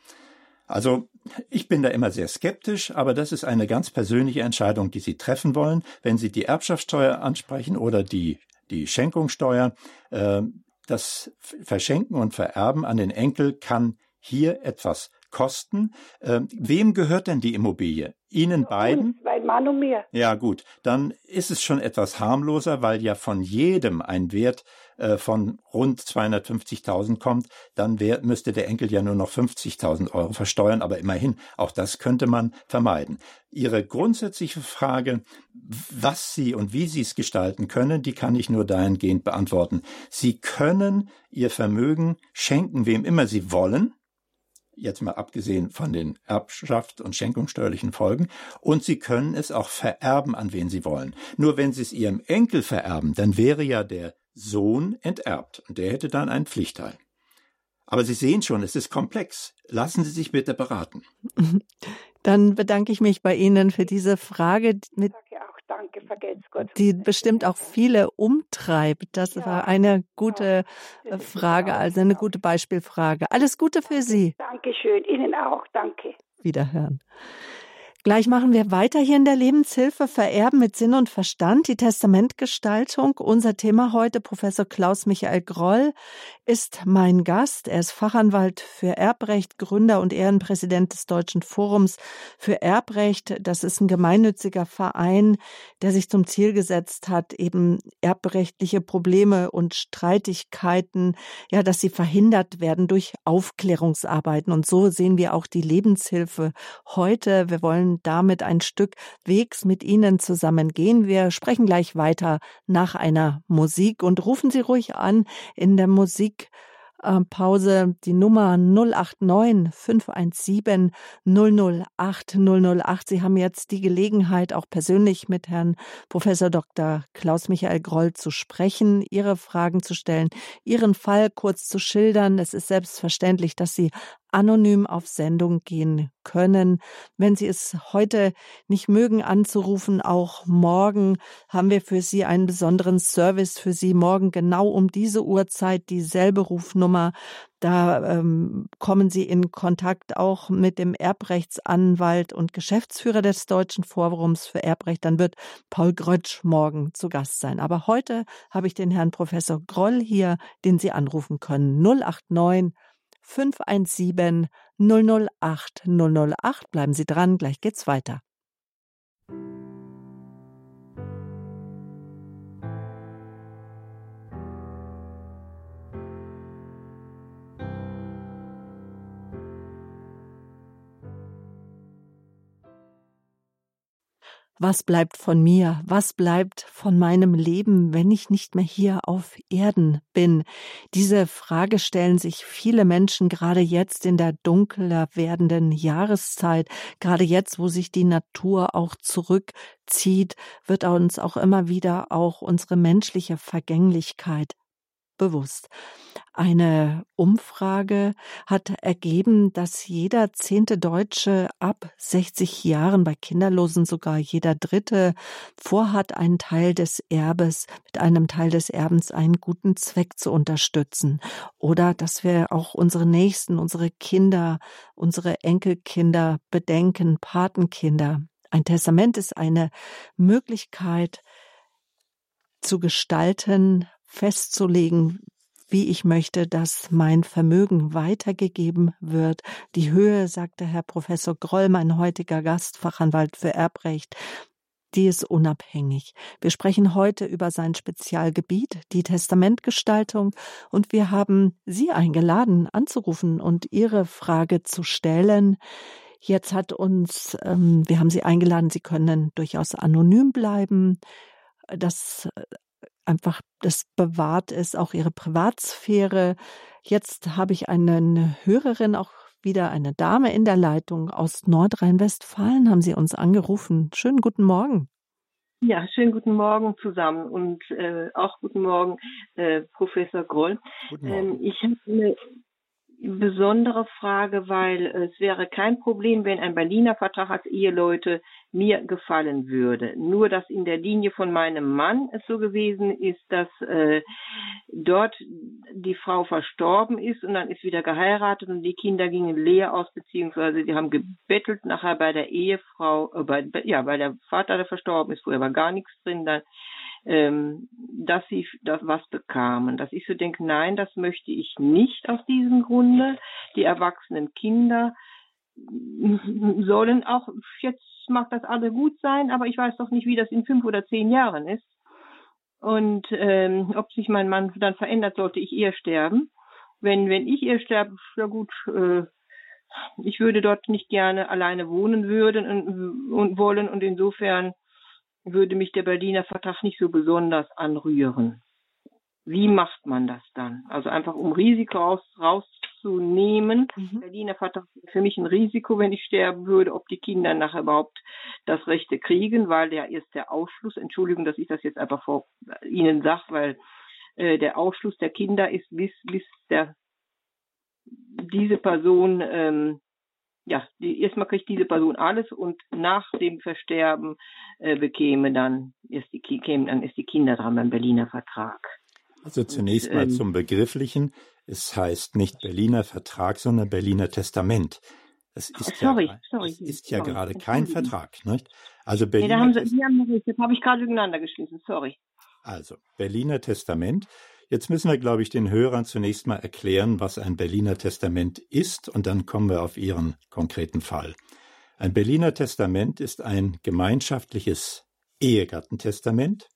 Also ich bin da immer sehr skeptisch, aber das ist eine ganz persönliche Entscheidung, die Sie treffen wollen. Wenn Sie die Erbschaftssteuer ansprechen oder die, die Schenkungssteuer, äh, das Verschenken und Vererben an den Enkel kann hier etwas kosten. Ähm, wem gehört denn die Immobilie? Ihnen beiden? Mein Mann und mir. Ja, gut. Dann ist es schon etwas harmloser, weil ja von jedem ein Wert äh, von rund 250.000 kommt. Dann wär, müsste der Enkel ja nur noch 50.000 Euro versteuern. Aber immerhin, auch das könnte man vermeiden. Ihre grundsätzliche Frage, was Sie und wie Sie es gestalten können, die kann ich nur dahingehend beantworten. Sie können Ihr Vermögen schenken, wem immer Sie wollen jetzt mal abgesehen von den Erbschaft- und schenkungssteuerlichen Folgen, und sie können es auch vererben, an wen sie wollen. Nur wenn sie es ihrem Enkel vererben, dann wäre ja der Sohn enterbt und der hätte dann einen Pflichtteil. Aber Sie sehen schon, es ist komplex. Lassen Sie sich bitte beraten. (laughs) Dann bedanke ich mich bei Ihnen für diese Frage, mit, auch danke, vergelt's Gott. die bestimmt auch viele umtreibt. Das Ja, war eine gute Das ist Frage, also eine ja. gute Beispielfrage. Alles Gute für Sie. Dankeschön, Ihnen auch, danke. Wiederhören. Gleich machen wir weiter hier in der Lebenshilfe Vererben mit Sinn und Verstand, die Testamentgestaltung. Unser Thema heute, Professor Klaus Michael Groll, ist mein Gast. Er ist Fachanwalt für Erbrecht, Gründer und Ehrenpräsident des Deutschen Forums für Erbrecht. Das ist ein gemeinnütziger Verein, der sich zum Ziel gesetzt hat, eben erbrechtliche Probleme und Streitigkeiten, ja, dass sie verhindert werden durch Aufklärungsarbeiten. Und so sehen wir auch die Lebenshilfe heute. Wir wollen damit ein Stück Wegs mit Ihnen zusammen gehen. Wir sprechen gleich weiter nach einer Musik und rufen Sie ruhig an in der Musikpause die Nummer 089 517 008 008. Sie haben jetzt die Gelegenheit, auch persönlich mit Herrn Professor Dr. Klaus Michael Groll zu sprechen, Ihre Fragen zu stellen, Ihren Fall kurz zu schildern. Es ist selbstverständlich, dass Sie anonym auf Sendung gehen können. Wenn Sie es heute nicht mögen anzurufen, auch morgen haben wir für Sie einen besonderen Service für Sie. Morgen genau um diese Uhrzeit dieselbe Rufnummer. Da ähm, kommen Sie in Kontakt auch mit dem Erbrechtsanwalt und Geschäftsführer des Deutschen Forums für Erbrecht. Dann wird Paul Grötsch morgen zu Gast sein. Aber heute habe ich den Herrn Professor Groll hier, den Sie anrufen können. 089 517 008 008. Bleiben Sie dran, gleich geht's weiter. Was bleibt von mir? Was bleibt von meinem Leben, wenn ich nicht mehr hier auf Erden bin? Diese Frage stellen sich viele Menschen gerade jetzt in der dunkler werdenden Jahreszeit, gerade jetzt, wo sich die Natur auch zurückzieht, wird uns auch immer wieder auch unsere menschliche Vergänglichkeit bewusst. Eine Umfrage hat ergeben, dass jeder zehnte Deutsche ab 60 Jahren, bei Kinderlosen sogar jeder dritte, vorhat, einen Teil des Erbes, mit einem Teil des Erbens einen guten Zweck zu unterstützen. Oder dass wir auch unsere Nächsten, unsere Kinder, unsere Enkelkinder bedenken, Patenkinder. Ein Testament ist eine Möglichkeit, zu gestalten, festzulegen, wie ich möchte, dass mein Vermögen weitergegeben wird. Die Höhe, sagte Herr Professor Groll, mein heutiger Gast, Fachanwalt für Erbrecht, die ist unabhängig. Wir sprechen heute über sein Spezialgebiet, die Testamentgestaltung, und wir haben Sie eingeladen, anzurufen und Ihre Frage zu stellen. Jetzt hat uns, ähm, wir haben Sie eingeladen, Sie können durchaus anonym bleiben. Das einfach das bewahrt ist, auch ihre Privatsphäre. Jetzt habe ich eine Hörerin, auch wieder eine Dame in der Leitung aus Nordrhein-Westfalen, haben Sie uns angerufen. Schönen guten Morgen. Ja, schönen guten Morgen zusammen und äh, auch guten Morgen, äh, Professor Groll. Guten Morgen. Ähm, ich habe eine besondere Frage, weil es wäre kein Problem, wenn ein Berliner Vertrag als Eheleute mir gefallen würde. Nur, dass in der Linie von meinem Mann es so gewesen ist, dass äh, dort die Frau verstorben ist und dann ist wieder geheiratet und die Kinder gingen leer aus, beziehungsweise die haben gebettelt nachher bei der Ehefrau, äh, bei, ja, weil der Vater, der verstorben ist, vorher war gar nichts drin, dann ähm, dass sie das was bekamen. Dass ich so denke, nein, das möchte ich nicht aus diesem Grunde. Die erwachsenen Kinder (laughs) sollen auch, jetzt mag das alle gut sein, aber ich weiß doch nicht, wie das in fünf oder zehn Jahren ist. Und ähm, ob sich mein Mann dann verändert, sollte ich eher sterben. Wenn, wenn ich eher sterbe, ja gut, äh, ich würde dort nicht gerne alleine wohnen würden und, und wollen und insofern würde mich der Berliner Vertrag nicht so besonders anrühren. Wie macht man das dann? Also einfach um Risiko raus, rauszunehmen. Mhm. Berliner Vertrag ist für mich ein Risiko, wenn ich sterben würde, ob die Kinder nachher überhaupt das Rechte kriegen, weil ja erst der Ausschluss, Entschuldigung, dass ich das jetzt einfach vor Ihnen sage, weil äh, der Ausschluss der Kinder ist, bis, bis der, diese Person ähm, ja, die, erstmal kriegt diese Person alles und nach dem Versterben äh, bekäme dann erst die, kämen dann erst die Kinder dran beim Berliner Vertrag. Also zunächst und, mal ähm, zum Begrifflichen. Es heißt nicht Berliner Vertrag, sondern Berliner Testament. Das ist sorry, ja, sorry, das ist ja sorry, gerade kein Vertrag, nicht? Also Berliner. Nee, da haben Sie, haben das habe ich gerade durcheinander geschlossen, sorry. Also Berliner Testament. Jetzt müssen wir, glaube ich, den Hörern zunächst mal erklären, was ein Berliner Testament ist, und dann kommen wir auf Ihren konkreten Fall. Ein Berliner Testament ist ein gemeinschaftliches Ehegattentestament,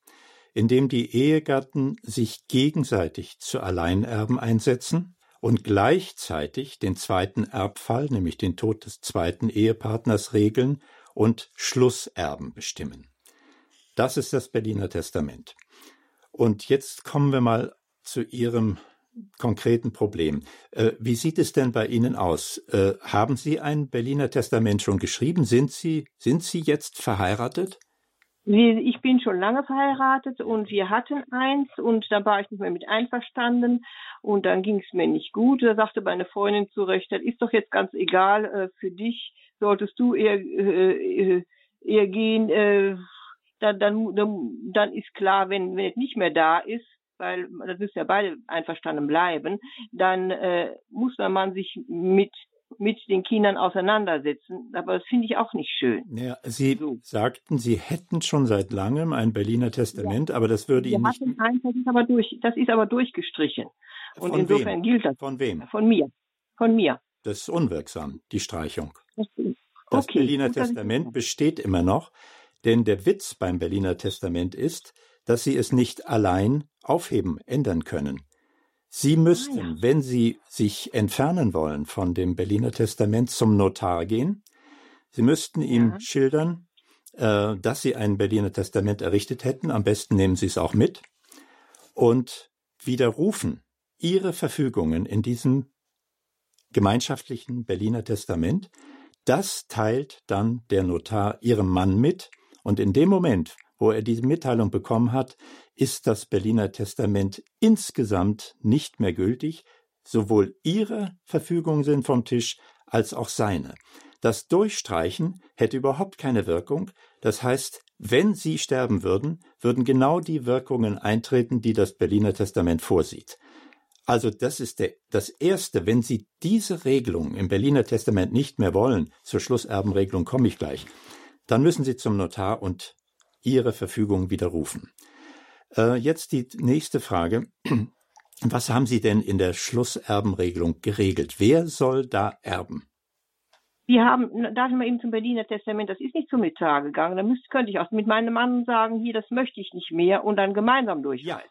in dem die Ehegatten sich gegenseitig zu Alleinerben einsetzen und gleichzeitig den zweiten Erbfall, nämlich den Tod des zweiten Ehepartners, regeln und Schlusserben bestimmen. Das ist das Berliner Testament. Und jetzt kommen wir mal zu Ihrem konkreten Problem. Äh, wie sieht es denn bei Ihnen aus? Äh, haben Sie ein Berliner Testament schon geschrieben? Sind Sie, sind Sie jetzt verheiratet? Ich bin schon lange verheiratet und wir hatten eins und da war ich nicht mehr mit einverstanden und dann ging es mir nicht gut. Da sagte meine Freundin zurecht, das ist doch jetzt ganz egal, äh, für dich solltest du eher, äh, eher gehen, äh, dann, dann, dann ist klar, wenn, wenn es nicht mehr da ist, weil das müssen ja beide einverstanden bleiben, dann äh, muss Mann sich mit mit den Kindern auseinandersetzen. Aber das finde ich auch nicht schön. Ja, Sie so. sagten, Sie hätten schon seit langem ein Berliner Testament, ja. aber das würde Wir Ihnen nicht. Eins, das, ist aber durch, das ist aber durchgestrichen. Und Von insofern wem? gilt das. Von wem? Von mir. Von mir. Das ist unwirksam, die Streichung. Das, das Berliner Testament besteht immer noch, denn der Witz beim Berliner Testament ist, dass Sie es nicht allein aufheben, ändern können. Sie müssten, ah, ja. wenn Sie sich entfernen wollen von dem Berliner Testament, zum Notar gehen. Sie müssten ihm ja. schildern, äh, dass Sie ein Berliner Testament errichtet hätten. Am besten nehmen Sie es auch mit und widerrufen Ihre Verfügungen in diesem gemeinschaftlichen Berliner Testament. Das teilt dann der Notar Ihrem Mann mit. Und in dem Moment, wo er diese Mitteilung bekommen hat, ist das Berliner Testament insgesamt nicht mehr gültig. Sowohl ihre Verfügungen sind vom Tisch als auch seine. Das Durchstreichen hätte überhaupt keine Wirkung. Das heißt, wenn sie sterben würden, würden genau die Wirkungen eintreten, die das Berliner Testament vorsieht. Also das ist der, das Erste, wenn Sie diese Regelung im Berliner Testament nicht mehr wollen, zur Schlusserbenregelung komme ich gleich, dann müssen Sie zum Notar und Ihre Verfügung widerrufen. Äh, jetzt die nächste Frage. Was haben Sie denn in der Schlusserbenregelung geregelt? Wer soll da erben? Wir haben, da sind wir eben zum Berliner Testament, das ist nicht zum Notar gegangen. Da müsste, könnte ich auch mit meinem Mann sagen, hier, das möchte ich nicht mehr und dann gemeinsam durchweisen.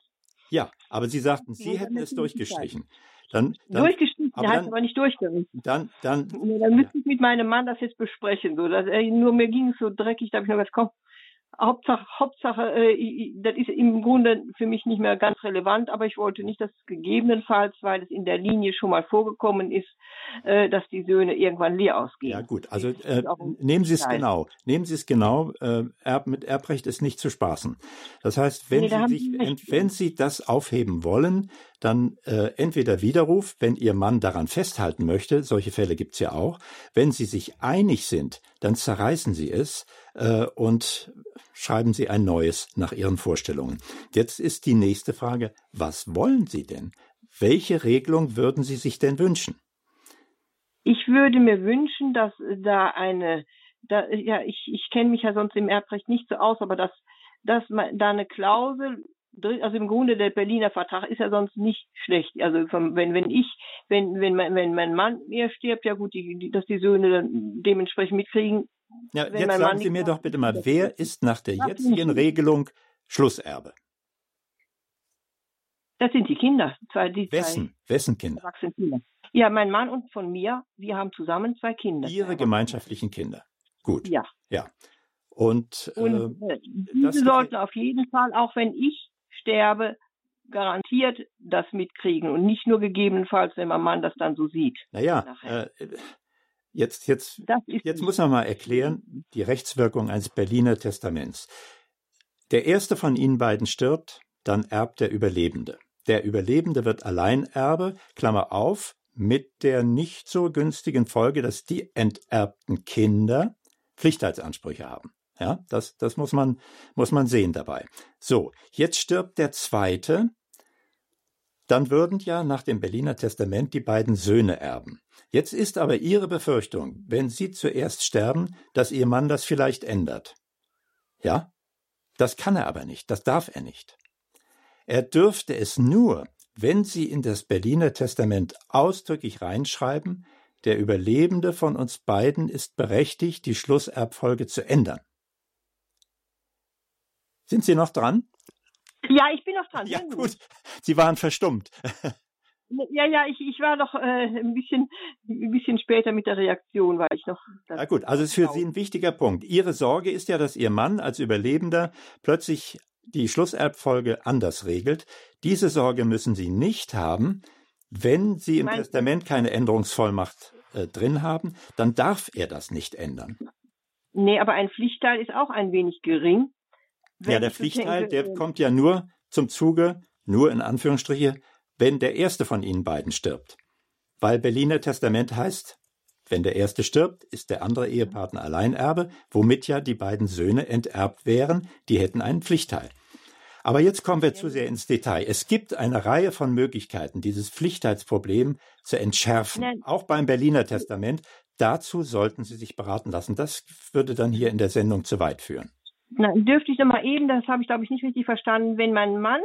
Ja, ja aber Sie sagten, Sie hätten es durchgestrichen. Dann, dann, durchgestrichen, aber heißt dann, aber nicht durchgerissen. Dann, dann, dann müsste ich mit meinem Mann das jetzt besprechen. So, dass, nur mir ging es so dreckig, da habe ich noch gesagt, komm, Hauptsache, Hauptsache äh, das ist im Grunde für mich nicht mehr ganz relevant, aber ich wollte nicht, dass gegebenenfalls, weil es in der Linie schon mal vorgekommen ist, äh, dass die Söhne irgendwann leer ausgehen. Ja gut, also äh, nehmen Sie es genau. Nehmen Sie es genau. Äh, Erb, mit Erbrecht ist nicht zu spaßen. Das heißt, wenn, nee, Sie, sich, wenn Sie das aufheben wollen, dann äh, entweder Widerruf, wenn Ihr Mann daran festhalten möchte, solche Fälle gibt es ja auch. Wenn Sie sich einig sind, dann zerreißen Sie es äh, und schreiben Sie ein neues nach Ihren Vorstellungen. Jetzt ist die nächste Frage, was wollen Sie denn? Welche Regelung würden Sie sich denn wünschen? Ich würde mir wünschen, dass da eine, da, ja, ich, ich kenne mich ja sonst im Erbrecht nicht so aus, aber dass, dass man da eine Klausel also im Grunde der Berliner Vertrag ist ja sonst nicht schlecht. Also wenn wenn ich wenn wenn mein, wenn mein Mann mir stirbt, ja gut, die, die, dass die Söhne dann dementsprechend mitkriegen, ja, jetzt sagen Sie mir doch bitte mal, wer ist nach der jetzigen Regelung Schlusserbe? Das sind die Kinder. Zwei, die Wessen? Zwei Wessen Kinder? Kinder? Ja, mein Mann und von mir, wir haben zusammen zwei Kinder. Ihre gemeinschaftlichen Kinder. Gut. Ja. Ja. Und, und äh, äh diese sollten auf jeden Fall, auch wenn ich sterbe, garantiert das mitkriegen und nicht nur gegebenenfalls, wenn mein Mann das dann so sieht. Naja, äh, Jetzt, jetzt, jetzt muss man mal erklären, die Rechtswirkung eines Berliner Testaments. Der erste von Ihnen beiden stirbt, dann erbt der Überlebende. Der Überlebende wird Alleinerbe, Klammer auf, mit der nicht so günstigen Folge, dass die enterbten Kinder Pflichtheitsansprüche haben. Ja, das, das muss man, muss man sehen dabei. So, jetzt stirbt der zweite. Dann würden ja nach dem Berliner Testament die beiden Söhne erben. Jetzt ist aber Ihre Befürchtung, wenn Sie zuerst sterben, dass Ihr Mann das vielleicht ändert. Ja? Das kann er aber nicht, das darf er nicht. Er dürfte es nur, wenn Sie in das Berliner Testament ausdrücklich reinschreiben, der Überlebende von uns beiden ist berechtigt, die Schlusserbfolge zu ändern. Sind Sie noch dran? Ja, ich bin noch dran. Ja, gut. Sie waren verstummt. (laughs) Ja, ja, ich, ich war noch äh, ein, bisschen, ein bisschen später mit der Reaktion, weil ich noch. Na gut, also ist für Sie ein wichtiger Punkt. Ihre Sorge ist ja, dass Ihr Mann als Überlebender plötzlich die Schlusserbfolge anders regelt. Diese Sorge müssen Sie nicht haben. Wenn Sie im Testament keine Änderungsvollmacht äh, drin haben, dann darf er das nicht ändern. Nee, aber ein Pflichtteil ist auch ein wenig gering. Ja, der Pflichtteil, der kommt ja nur zum Zuge, nur in Anführungsstriche, wenn der erste von ihnen beiden stirbt. Weil Berliner Testament heißt, wenn der erste stirbt, ist der andere Ehepartner Alleinerbe, womit ja die beiden Söhne enterbt wären, die hätten einen Pflichtteil. Aber jetzt kommen wir zu sehr ins Detail. Es gibt eine Reihe von Möglichkeiten, dieses Pflichtheitsproblem zu entschärfen, Nein. auch beim Berliner Testament. Dazu sollten Sie sich beraten lassen. Das würde dann hier in der Sendung zu weit führen. Na, dürfte ich noch mal eben, das habe ich glaube ich nicht richtig verstanden, wenn mein Mann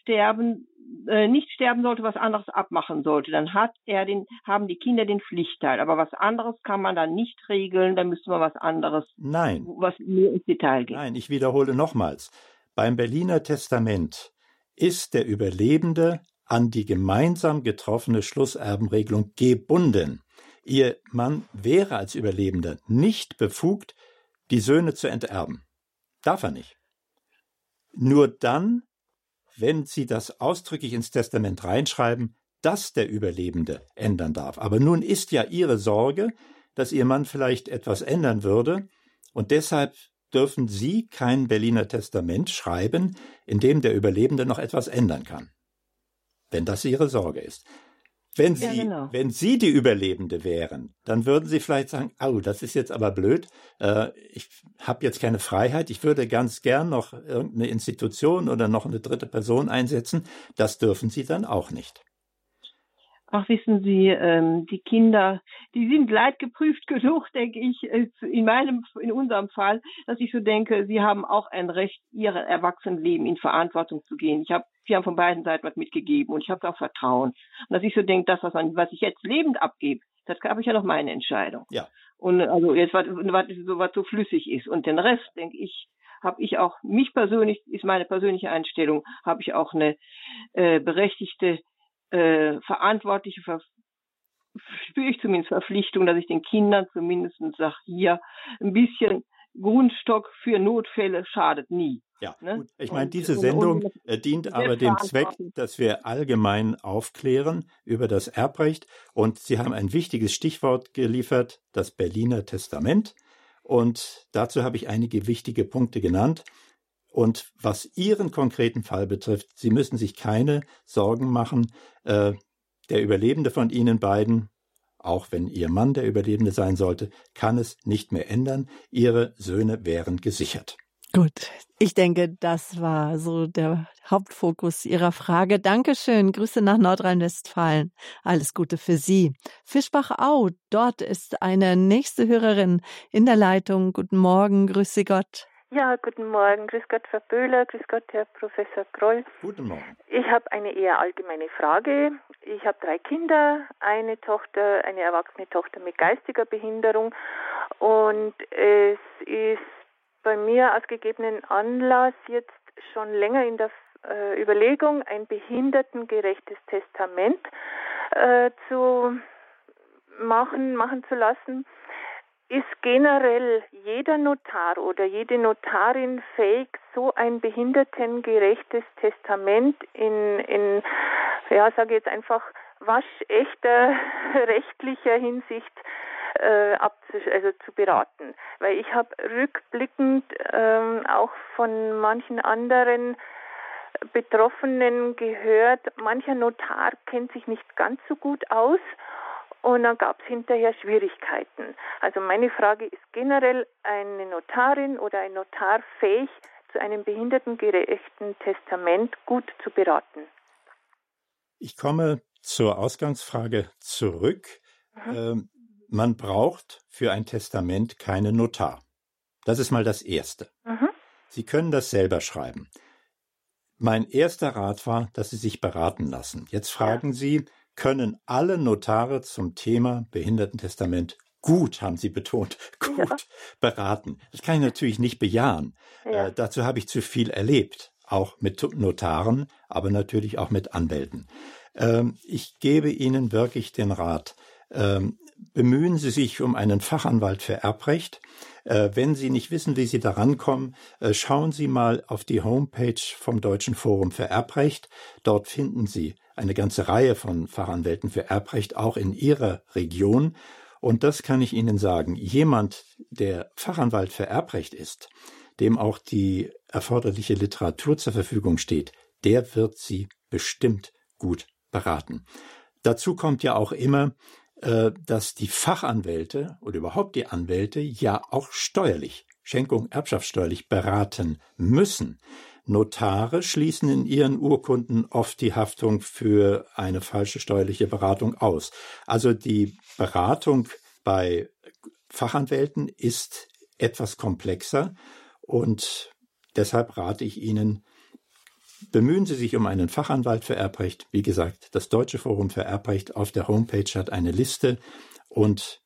sterben äh, nicht sterben sollte, was anderes abmachen sollte, dann hat er den, haben die Kinder den Pflichtteil. Aber was anderes kann man dann nicht regeln, dann müsste man was anderes, Nein. was mehr ins Detail geht. Nein, ich wiederhole nochmals. Beim Berliner Testament ist der Überlebende an die gemeinsam getroffene Schlusserbenregelung gebunden. Ihr Mann wäre als Überlebender nicht befugt, die Söhne zu enterben. Darf er nicht. Nur dann, wenn Sie das ausdrücklich ins Testament reinschreiben, dass der Überlebende ändern darf. Aber nun ist ja Ihre Sorge, dass Ihr Mann vielleicht etwas ändern würde, und deshalb dürfen Sie kein Berliner Testament schreiben, in dem der Überlebende noch etwas ändern kann. Wenn das Ihre Sorge ist. Wenn Sie, ja, genau. wenn Sie die Überlebende wären, dann würden Sie vielleicht sagen, oh, das ist jetzt aber blöd, äh, ich habe jetzt keine Freiheit, ich würde ganz gern noch irgendeine Institution oder noch eine dritte Person einsetzen. Das dürfen Sie dann auch nicht. Ach, wissen Sie, ähm, die Kinder, die sind leidgeprüft (laughs) genug, denke ich, in meinem, in unserem Fall, dass ich so denke, sie haben auch ein Recht, ihr Erwachsenenleben in Verantwortung zu gehen. Ich habe, sie haben von beiden Seiten was mitgegeben und ich habe auch Vertrauen. Und dass ich so denke, das, was, man, was ich jetzt lebend abgebe, das habe ich ja noch meine Entscheidung. Ja. Und also jetzt, was, was, so, was so flüssig ist. Und den Rest, denke ich, habe ich auch, mich persönlich, ist meine persönliche Einstellung, habe ich auch eine äh, berechtigte äh, Verantwortliche ver spüre ich zumindest Verpflichtung, dass ich den Kindern zumindest sage, hier ein bisschen Grundstock für Notfälle schadet nie. Ja, ne? gut. Ich meine, diese Sendung und, und, dient aber dem Zweck, dass wir allgemein aufklären über das Erbrecht. Und Sie haben ein wichtiges Stichwort geliefert, das Berliner Testament. Und dazu habe ich einige wichtige Punkte genannt. Und was Ihren konkreten Fall betrifft, Sie müssen sich keine Sorgen machen. Äh, der Überlebende von Ihnen beiden, auch wenn Ihr Mann der Überlebende sein sollte, kann es nicht mehr ändern. Ihre Söhne wären gesichert. Gut, ich denke, das war so der Hauptfokus Ihrer Frage. Dankeschön. Grüße nach Nordrhein-Westfalen. Alles Gute für Sie. Fischbach-Au, dort ist eine nächste Hörerin in der Leitung. Guten Morgen, grüße Gott. Ja, guten Morgen. Grüß Gott, Frau Böhler. Grüß Gott, Herr Professor Kroll. Guten Morgen. Ich habe eine eher allgemeine Frage. Ich habe drei Kinder, eine Tochter, eine erwachsene Tochter mit geistiger Behinderung. Und es ist bei mir aus gegebenen Anlass jetzt schon länger in der äh, Überlegung, ein behindertengerechtes Testament äh, zu machen, machen zu lassen ist generell jeder Notar oder jede Notarin fähig, so ein behindertengerechtes Testament in, in ja, sage jetzt einfach waschechter (laughs) rechtlicher Hinsicht äh, also zu beraten. Weil ich habe rückblickend ähm, auch von manchen anderen Betroffenen gehört, mancher Notar kennt sich nicht ganz so gut aus und dann gab es hinterher Schwierigkeiten. Also meine Frage ist generell eine Notarin oder ein Notar fähig, zu einem behindertengerechten Testament gut zu beraten? Ich komme zur Ausgangsfrage zurück. Mhm. Ähm, man braucht für ein Testament keinen Notar. Das ist mal das Erste. Mhm. Sie können das selber schreiben. Mein erster Rat war, dass Sie sich beraten lassen. Jetzt fragen ja. Sie, können alle Notare zum Thema Behindertentestament gut, haben Sie betont, (laughs) gut ja. beraten. Das kann ich natürlich nicht bejahen. Ja. Äh, dazu habe ich zu viel erlebt, auch mit Notaren, aber natürlich auch mit Anwälten. Ähm, ich gebe Ihnen wirklich den Rat, ähm, bemühen Sie sich um einen Fachanwalt für Erbrecht. Äh, wenn Sie nicht wissen, wie Sie daran kommen, äh, schauen Sie mal auf die Homepage vom Deutschen Forum für Erbrecht. Dort finden Sie eine ganze Reihe von Fachanwälten für Erbrecht, auch in Ihrer Region. Und das kann ich Ihnen sagen. Jemand, der Fachanwalt für Erbrecht ist, dem auch die erforderliche Literatur zur Verfügung steht, der wird Sie bestimmt gut beraten. Dazu kommt ja auch immer, äh, dass die Fachanwälte oder überhaupt die Anwälte ja auch steuerlich, Schenkung erbschaftssteuerlich beraten müssen. Notare schließen in ihren Urkunden oft die Haftung für eine falsche steuerliche Beratung aus. Also die Beratung bei Fachanwälten ist etwas komplexer und deshalb rate ich Ihnen, bemühen Sie sich um einen Fachanwalt für Erbrecht. Wie gesagt, das Deutsche Forum für Erbrecht auf der Homepage hat eine Liste und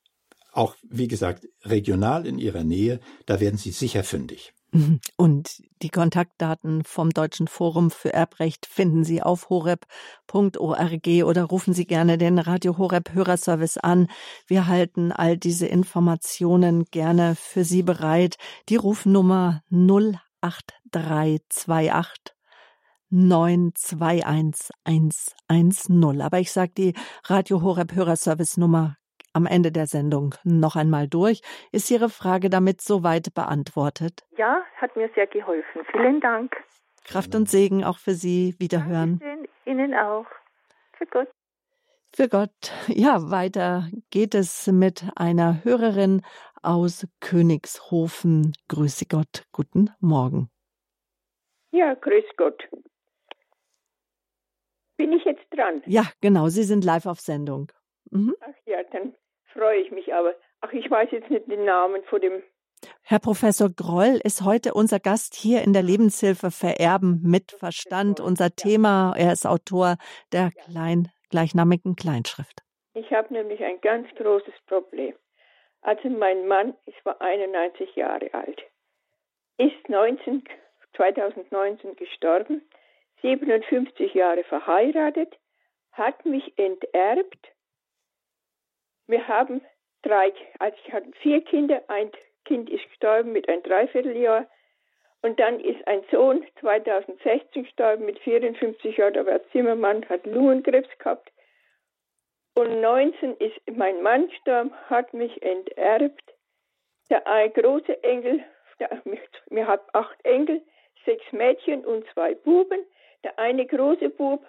auch, wie gesagt, regional in Ihrer Nähe, da werden Sie sicher fündig. Und die Kontaktdaten vom Deutschen Forum für Erbrecht finden Sie auf horeb.org oder rufen Sie gerne den Radio Horeb Hörerservice an. Wir halten all diese Informationen gerne für Sie bereit. Die Rufnummer 08328 921 Aber ich sage die Radio Horeb Hörerservice Nummer am Ende der Sendung noch einmal durch. Ist Ihre Frage damit soweit beantwortet? Ja, hat mir sehr geholfen. Vielen Dank. Kraft und Segen auch für Sie. Wiederhören. Dankeschön. Ihnen auch. Für Gott. Für Gott. Ja, weiter geht es mit einer Hörerin aus Königshofen. Grüße Gott. Guten Morgen. Ja, grüß Gott. Bin ich jetzt dran? Ja, genau. Sie sind live auf Sendung. Mhm. Ach ja, dann freue ich mich aber. Ach, ich weiß jetzt nicht den Namen von dem. Herr Professor Groll ist heute unser Gast hier in der Lebenshilfe Vererben mit Verstand. Unser. Thema, er ist Autor der klein, gleichnamigen Kleinschrift. Ich habe nämlich ein ganz großes Problem. Also mein Mann, ich war 91 Jahre alt, ist 19, 2019 gestorben, 57 Jahre verheiratet, hat mich enterbt wir haben drei, also ich hatte vier Kinder, ein Kind ist gestorben mit einem Dreivierteljahr und dann ist ein Sohn 2016 gestorben mit 54 Jahren, der war Zimmermann, hat Lungenkrebs gehabt. Und 19 ist mein Mann gestorben, hat mich enterbt. Der ein große Enkel, der, wir haben acht Enkel, sechs Mädchen und zwei Buben. Der eine große Bub,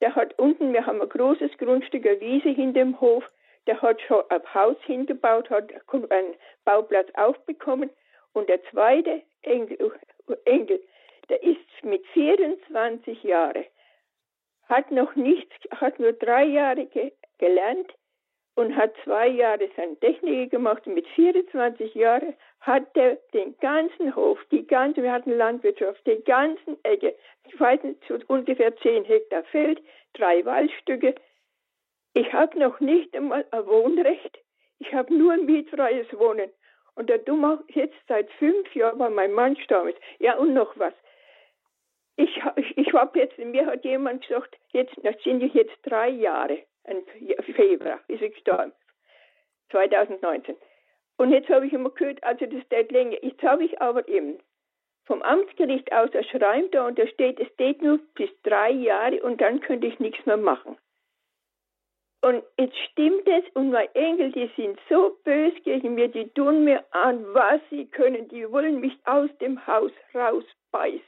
der hat unten, wir haben ein großes Grundstück, eine Wiese in dem Hof, der hat schon ein Haus hingebaut, hat einen Bauplatz aufbekommen. Und der zweite Enkel, Enkel der ist mit 24 Jahren, hat noch nichts, hat nur drei Jahre ge gelernt und hat zwei Jahre seine Technik gemacht. Und mit 24 Jahren hat er den ganzen Hof, die ganze, wir hatten Landwirtschaft, die ganzen Ecke, ich weiß nicht, ungefähr 10 Hektar Feld, drei Waldstücke, ich habe noch nicht einmal ein Wohnrecht. Ich habe nur ein mietfreies Wohnen. Und der Dumme jetzt seit fünf Jahren, weil mein Mann gestorben ist. Ja, und noch was. Ich, ich, ich habe jetzt, mir hat jemand gesagt, jetzt, das sind jetzt drei Jahre, im Februar ist er gestorben. 2019. Und jetzt habe ich immer gehört, also das geht länger. Jetzt habe ich aber eben vom Amtsgericht aus ein Schreiben da und da steht, es geht nur bis drei Jahre und dann könnte ich nichts mehr machen. Und jetzt stimmt es und meine Enkel, die sind so böse gegen mir, die tun mir an, was sie können. Die wollen mich aus dem Haus rausbeißen.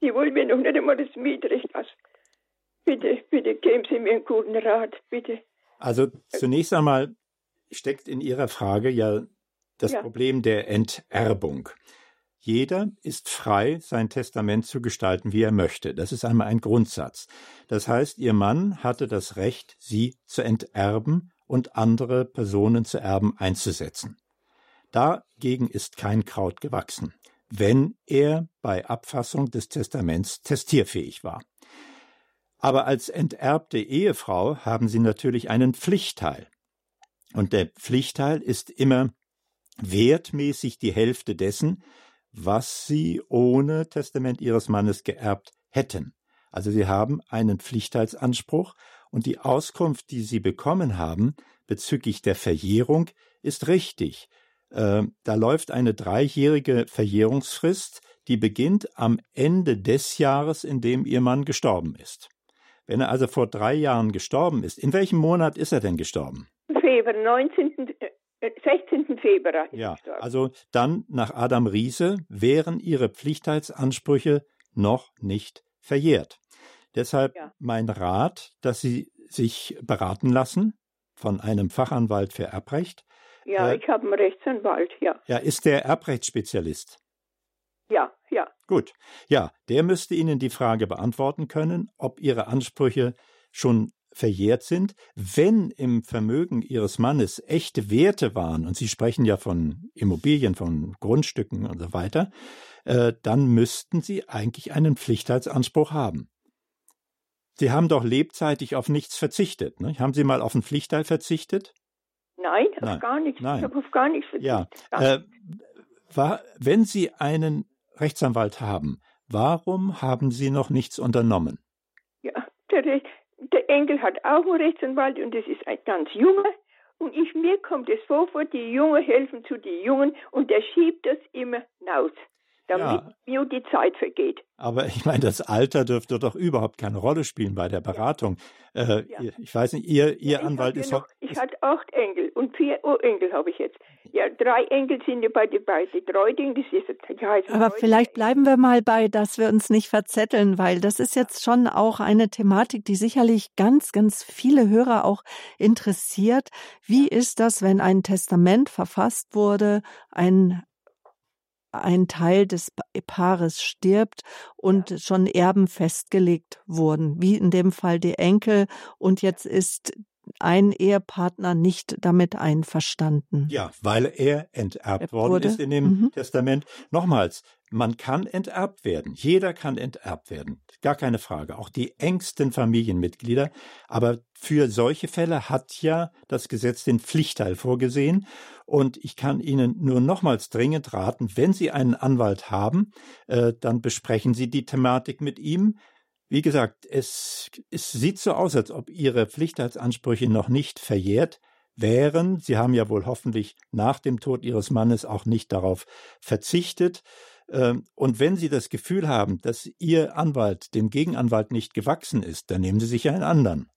Die wollen mir noch nicht einmal das Mietrecht aus. Bitte, bitte geben Sie mir einen guten Rat, bitte. Also zunächst einmal steckt in Ihrer Frage ja das ja. Problem der Enterbung. Jeder ist frei, sein Testament zu gestalten, wie er möchte. Das ist einmal ein Grundsatz. Das heißt, Ihr Mann hatte das Recht, Sie zu enterben und andere Personen zu erben einzusetzen. Dagegen ist kein Kraut gewachsen, wenn er bei Abfassung des Testaments testierfähig war. Aber als enterbte Ehefrau haben Sie natürlich einen Pflichtteil. Und der Pflichtteil ist immer wertmäßig die Hälfte dessen, was Sie ohne Testament Ihres Mannes geerbt hätten. Also Sie haben einen Pflichtteilsanspruch und die Auskunft, die Sie bekommen haben bezüglich der Verjährung, ist richtig. Äh, da läuft eine dreijährige Verjährungsfrist, die beginnt am Ende des Jahres, in dem Ihr Mann gestorben ist. Wenn er also vor drei Jahren gestorben ist, in welchem Monat ist er denn gestorben? Februar, 19. 16. Äh, Februar. ja, also dann nach Adam Riese wären Ihre Pflichtheitsansprüche noch nicht verjährt. Deshalb ja. mein Rat, dass Sie sich beraten lassen von einem Fachanwalt für Erbrecht. Ja, äh, ich habe einen Rechtsanwalt, ja. Ja, ist der Erbrechtsspezialist? Ja, ja. Gut. Ja, der müsste Ihnen die Frage beantworten können, ob Ihre Ansprüche schon verjährt sind. Wenn im Vermögen Ihres Mannes echte Werte waren, und Sie sprechen ja von Immobilien, von Grundstücken und so weiter, äh, dann müssten Sie eigentlich einen Pflichtheitsanspruch haben. Sie haben doch lebzeitig auf nichts verzichtet. Ne? Haben Sie mal auf einen Pflichtteil verzichtet? Nein, auf Nein. gar nichts. Nein. Ich habe auf gar nichts verzichtet. Ja. Äh, war, wenn Sie einen Rechtsanwalt haben, warum haben Sie noch nichts unternommen? Ja, der Enkel hat auch einen Rechtsanwalt und das ist ein ganz junger. Und ich, mir kommt es vor, die Jungen helfen zu den Jungen und der schiebt das immer hinaus damit ja. mir die Zeit vergeht. Aber ich meine, das Alter dürfte doch überhaupt keine Rolle spielen bei der Beratung. Äh, ja. Ich weiß nicht, Ihr, Ihr ja, Anwalt ist noch. Ich hatte acht Enkel und vier Urenkel habe ich jetzt. Ja, drei Enkel sind ja bei den bei die Treuding, das ist das heißt Aber vielleicht bleiben wir mal bei, dass wir uns nicht verzetteln, weil das ist jetzt schon auch eine Thematik, die sicherlich ganz, ganz viele Hörer auch interessiert. Wie ist das, wenn ein Testament verfasst wurde, ein ein Teil des Paares stirbt und ja. schon Erben festgelegt wurden, wie in dem Fall die Enkel. Und jetzt ist ein Ehepartner nicht damit einverstanden. Ja, weil er enterbt worden wurde. ist in dem mhm. Testament. Nochmals, man kann enterbt werden. Jeder kann enterbt werden. Gar keine Frage. Auch die engsten Familienmitglieder. Aber für solche Fälle hat ja das Gesetz den Pflichtteil vorgesehen. Und ich kann Ihnen nur nochmals dringend raten, wenn Sie einen Anwalt haben, äh, dann besprechen Sie die Thematik mit ihm. Wie gesagt, es, es sieht so aus, als ob Ihre Pflichtheitsansprüche noch nicht verjährt wären. Sie haben ja wohl hoffentlich nach dem Tod Ihres Mannes auch nicht darauf verzichtet. Ähm, und wenn Sie das Gefühl haben, dass Ihr Anwalt dem Gegenanwalt nicht gewachsen ist, dann nehmen Sie sich einen anderen.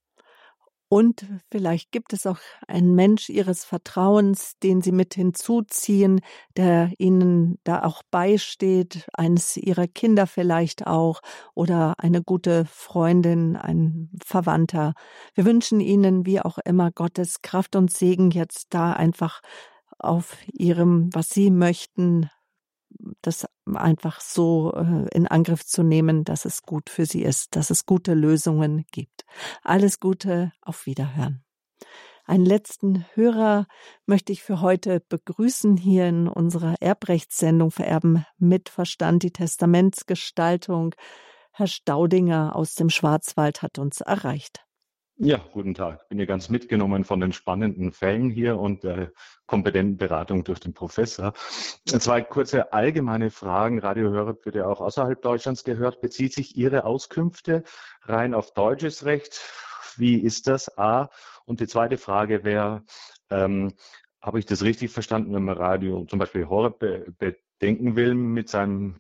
Und vielleicht gibt es auch einen Mensch Ihres Vertrauens, den Sie mit hinzuziehen, der Ihnen da auch beisteht, eines Ihrer Kinder vielleicht auch oder eine gute Freundin, ein Verwandter. Wir wünschen Ihnen, wie auch immer, Gottes Kraft und Segen jetzt da einfach auf Ihrem, was Sie möchten, das einfach so äh, in Angriff zu nehmen, dass es gut für sie ist, dass es gute Lösungen gibt. Alles Gute, auf Wiederhören. Einen letzten Hörer möchte ich für heute begrüßen hier in unserer Erbrechtssendung Vererben mit Verstand, die Testamentsgestaltung. Herr Staudinger aus dem Schwarzwald hat uns erreicht. Ja, guten Tag. Bin hier ganz mitgenommen von den spannenden Fällen hier und der kompetenten Beratung durch den Professor. Zwei kurze allgemeine Fragen. Radiohörer bitte auch außerhalb Deutschlands gehört. Bezieht sich Ihre Auskünfte rein auf deutsches Recht? Wie ist das? A. Und die zweite Frage wäre, ähm, habe ich das richtig verstanden, wenn man Radio zum Beispiel Horeb denken will mit seinem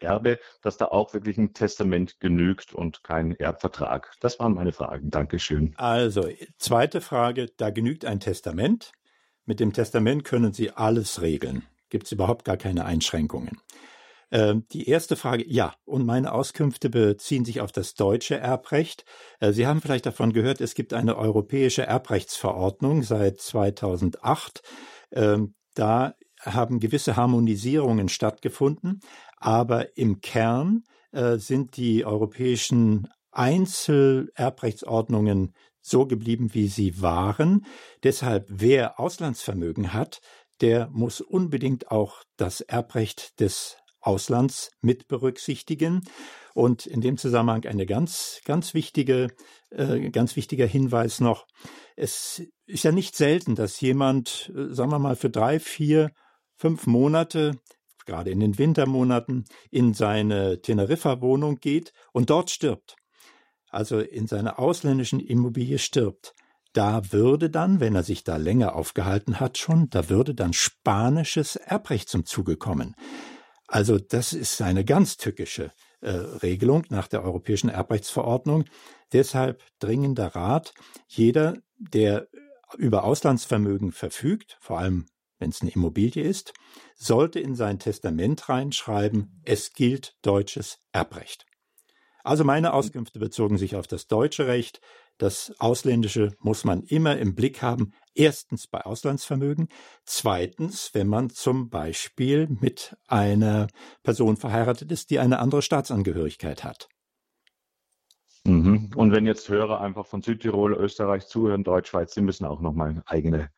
Erbe, dass da auch wirklich ein Testament genügt und kein Erbvertrag? Das waren meine Fragen. Dankeschön. Also, zweite Frage, da genügt ein Testament. Mit dem Testament können Sie alles regeln. Gibt es überhaupt gar keine Einschränkungen. Ähm, die erste Frage, ja, und meine Auskünfte beziehen sich auf das deutsche Erbrecht. Äh, Sie haben vielleicht davon gehört, es gibt eine europäische Erbrechtsverordnung seit 2008. Ähm, da haben gewisse Harmonisierungen stattgefunden, aber im Kern äh, sind die europäischen Einzelerbrechtsordnungen so geblieben, wie sie waren. Deshalb, wer Auslandsvermögen hat, der muss unbedingt auch das Erbrecht des Auslands mit berücksichtigen. Und in dem Zusammenhang eine ganz, ganz wichtige, äh, ganz wichtiger Hinweis noch. Es ist ja nicht selten, dass jemand, äh, sagen wir mal, für drei, vier, fünf Monate, gerade in den Wintermonaten, in seine Teneriffa-Wohnung geht und dort stirbt. Also in seiner ausländischen Immobilie stirbt da würde dann, wenn er sich da länger aufgehalten hat schon, da würde dann spanisches Erbrecht zum Zuge kommen. Also das ist eine ganz tückische äh, Regelung nach der Europäischen Erbrechtsverordnung. Deshalb dringender Rat, jeder, der über Auslandsvermögen verfügt, vor allem wenn es eine Immobilie ist, sollte in sein Testament reinschreiben, es gilt deutsches Erbrecht. Also meine Auskünfte bezogen sich auf das deutsche Recht, das Ausländische muss man immer im Blick haben. Erstens bei Auslandsvermögen. Zweitens, wenn man zum Beispiel mit einer Person verheiratet ist, die eine andere Staatsangehörigkeit hat. Mhm. Und wenn jetzt Hörer einfach von Südtirol, Österreich zuhören, Deutschschweiz, die müssen auch nochmal eigene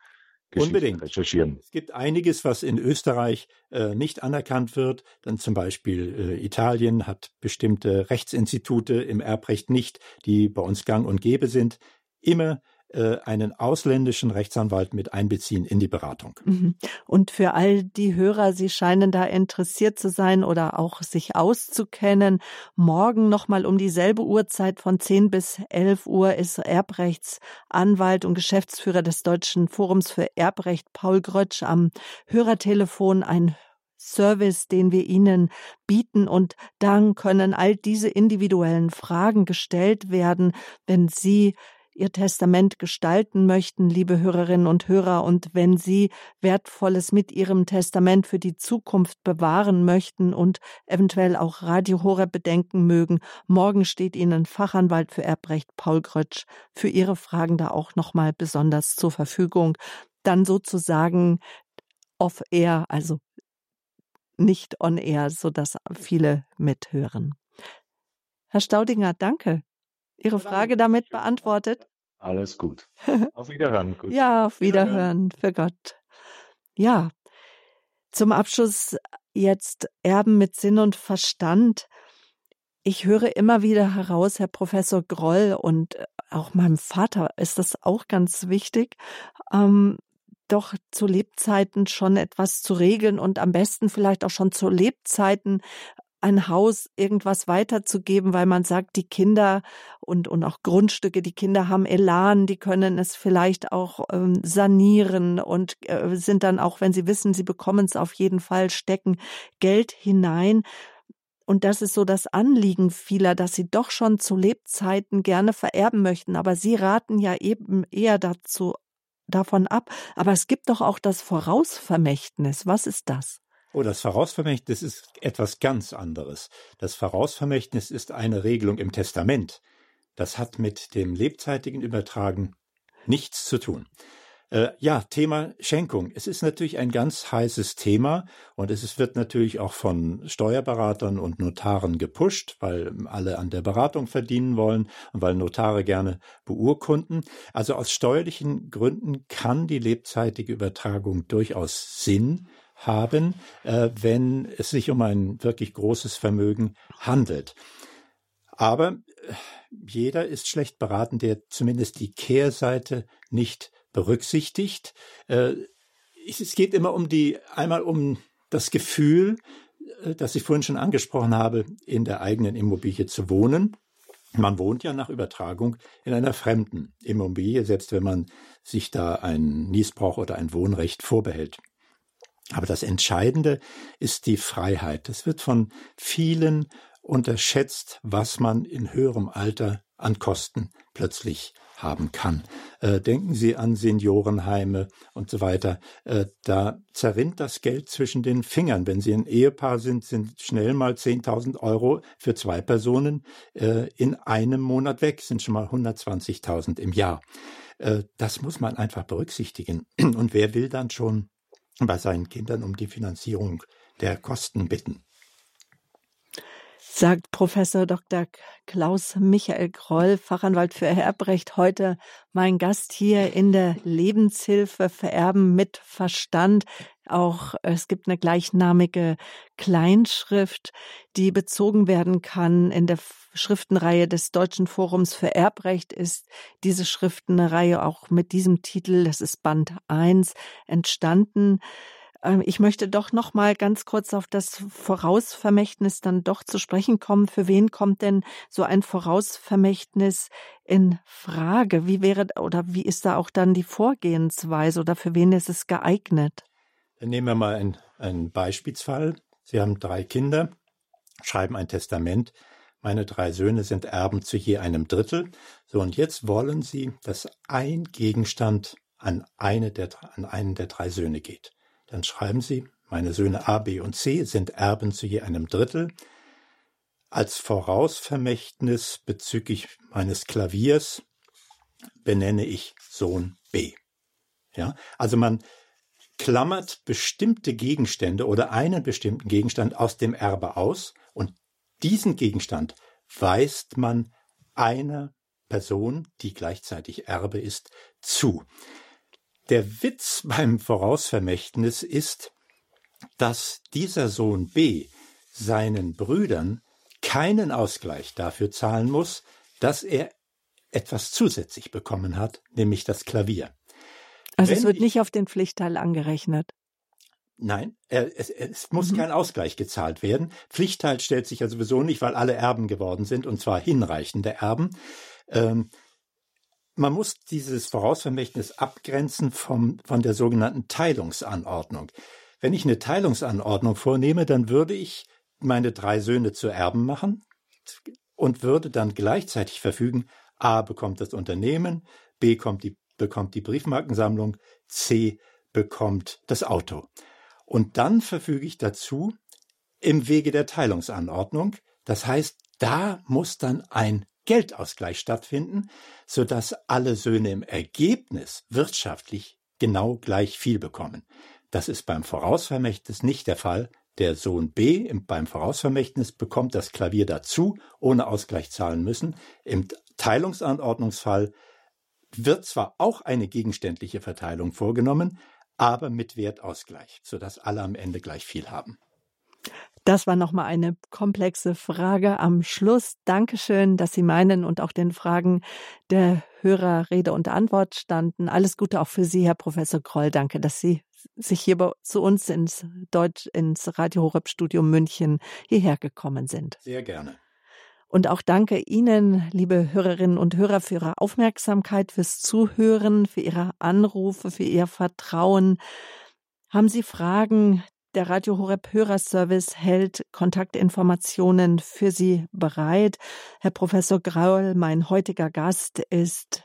Geschichten Unbedingt. recherchieren. Es gibt einiges, was in Österreich äh, nicht anerkannt wird. Dann zum Beispiel äh, Italien hat bestimmte Rechtsinstitute im Erbrecht nicht, die bei uns gang und gäbe sind. Immer äh, einen ausländischen Rechtsanwalt mit einbeziehen in die Beratung. Mhm. Und für all die Hörer, Sie scheinen da interessiert zu sein oder auch sich auszukennen, morgen nochmal um dieselbe Uhrzeit von 10 bis 11 Uhr ist Erbrechtsanwalt und Geschäftsführer des Deutschen Forums für Erbrecht Paul Grötsch am Hörertelefon ein Service, den wir Ihnen bieten. Und dann können all diese individuellen Fragen gestellt werden, wenn Sie Ihr Testament gestalten möchten, liebe Hörerinnen und Hörer, und wenn Sie Wertvolles mit Ihrem Testament für die Zukunft bewahren möchten und eventuell auch Radio Horeb bedenken mögen, morgen steht Ihnen Fachanwalt für Erbrecht Paul Grötsch für Ihre Fragen da auch nochmal besonders zur Verfügung. Dann sozusagen off-air, also nicht on-air, sodass viele mithören. Herr Staudinger, danke. Ihre Frage damit beantwortet? Alles gut. (laughs) Auf Wiederhören. Gut. ja, auf Wiederhören, für Gott. Ja, zum Abschluss jetzt Erben mit Sinn und Verstand. Ich höre immer wieder heraus, Herr Professor Groll und auch meinem Vater ist das auch ganz wichtig, ähm, doch zu Lebzeiten schon etwas zu regeln und am besten vielleicht auch schon zu Lebzeiten ein Haus irgendwas weiterzugeben, weil man sagt, die Kinder und, und auch Grundstücke, die Kinder haben Elan, die können es vielleicht auch ähm, sanieren und äh, sind dann auch, wenn sie wissen, sie bekommen es auf jeden Fall, stecken Geld hinein. Und das ist so das Anliegen vieler, dass sie doch schon zu Lebzeiten gerne vererben möchten. Aber sie raten ja eben eher dazu, davon ab. Aber es gibt doch auch das Vorausvermächtnis. Was ist das? Oh, das Vorausvermächtnis ist etwas ganz anderes. Das Vorausvermächtnis ist eine Regelung im Testament. Das hat mit dem lebzeitigen Übertragen nichts zu tun. Äh, ja, Thema Schenkung. Es ist natürlich ein ganz heißes Thema und es wird natürlich auch von Steuerberatern und Notaren gepusht, weil alle an der Beratung verdienen wollen und weil Notare gerne beurkunden. Also aus steuerlichen Gründen kann die lebzeitige Übertragung durchaus Sinn haben, äh, wenn es sich um ein wirklich großes Vermögen handelt. Aber äh, jeder ist schlecht beraten, der zumindest die Kehrseite nicht berücksichtigt. Äh, es geht immer um die, einmal um das Gefühl, äh, das ich vorhin schon angesprochen habe, in der eigenen Immobilie zu wohnen. Man wohnt ja nach Übertragung in einer fremden Immobilie, selbst wenn man sich da ein Niesbrauch oder ein Wohnrecht vorbehält. Aber das Entscheidende ist die Freiheit. Es wird von vielen unterschätzt, was man in höherem Alter an Kosten plötzlich haben kann. Äh, denken Sie an Seniorenheime und so weiter. Äh, da zerrinnt das Geld zwischen den Fingern. Wenn Sie ein Ehepaar sind, sind schnell mal 10.000 Euro für zwei Personen äh, in einem Monat weg, sind schon mal 120.000 im Jahr. Äh, das muss man einfach berücksichtigen. Und wer will dann schon bei seinen Kindern um die Finanzierung der Kosten bitten? sagt Professor Dr. Klaus Michael Groll, Fachanwalt für Erbrecht, heute mein Gast hier in der Lebenshilfe Vererben mit Verstand. Auch es gibt eine gleichnamige Kleinschrift, die bezogen werden kann. In der Schriftenreihe des Deutschen Forums für Erbrecht ist diese Schriftenreihe auch mit diesem Titel, das ist Band 1, entstanden. Ähm, ich möchte doch noch mal ganz kurz auf das Vorausvermächtnis dann doch zu sprechen kommen. Für wen kommt denn so ein Vorausvermächtnis in Frage? Wie wäre oder wie ist da auch dann die Vorgehensweise oder für wen ist es geeignet? Nehmen wir mal einen, einen Beispielsfall. Sie haben drei Kinder, schreiben ein Testament. Meine drei Söhne sind Erben zu je einem Drittel. So, und jetzt wollen Sie, dass ein Gegenstand an, eine der, an einen der drei Söhne geht. Dann schreiben Sie, meine Söhne A, B und C sind Erben zu je einem Drittel. Als Vorausvermächtnis bezüglich meines Klaviers benenne ich Sohn B. Ja, also man klammert bestimmte Gegenstände oder einen bestimmten Gegenstand aus dem Erbe aus und diesen Gegenstand weist man einer Person, die gleichzeitig Erbe ist, zu. Der Witz (laughs) beim Vorausvermächtnis ist, dass dieser Sohn B seinen Brüdern keinen Ausgleich dafür zahlen muss, dass er etwas zusätzlich bekommen hat, nämlich das Klavier. Also Wenn es wird ich, nicht auf den Pflichtteil angerechnet. Nein, es, es muss mhm. kein Ausgleich gezahlt werden. Pflichtteil stellt sich ja sowieso nicht, weil alle Erben geworden sind, und zwar hinreichende Erben. Ähm, man muss dieses Vorausvermächtnis abgrenzen vom, von der sogenannten Teilungsanordnung. Wenn ich eine Teilungsanordnung vornehme, dann würde ich meine drei Söhne zu Erben machen und würde dann gleichzeitig verfügen, A bekommt das Unternehmen, B kommt die, bekommt die Briefmarkensammlung, C bekommt das Auto. Und dann verfüge ich dazu im Wege der Teilungsanordnung. Das heißt, da muss dann ein Geldausgleich stattfinden, sodass alle Söhne im Ergebnis wirtschaftlich genau gleich viel bekommen. Das ist beim Vorausvermächtnis nicht der Fall. Der Sohn B beim Vorausvermächtnis bekommt das Klavier dazu, ohne Ausgleich zahlen müssen. Im Teilungsanordnungsfall wird zwar auch eine gegenständliche Verteilung vorgenommen, aber mit Wertausgleich, sodass alle am Ende gleich viel haben. Das war nochmal eine komplexe Frage am Schluss. Dankeschön, dass Sie meinen und auch den Fragen der Hörer Rede und Antwort standen. Alles Gute auch für Sie, Herr Professor Kroll. Danke, dass Sie sich hier zu uns ins Deutsch, ins Radio Horeb Studio München hierher gekommen sind. Sehr gerne. Und auch danke Ihnen, liebe Hörerinnen und Hörer, für Ihre Aufmerksamkeit, fürs Zuhören, für Ihre Anrufe, für Ihr Vertrauen. Haben Sie Fragen, der Radio Horeb Hörerservice hält Kontaktinformationen für Sie bereit. Herr Professor Graul, mein heutiger Gast, ist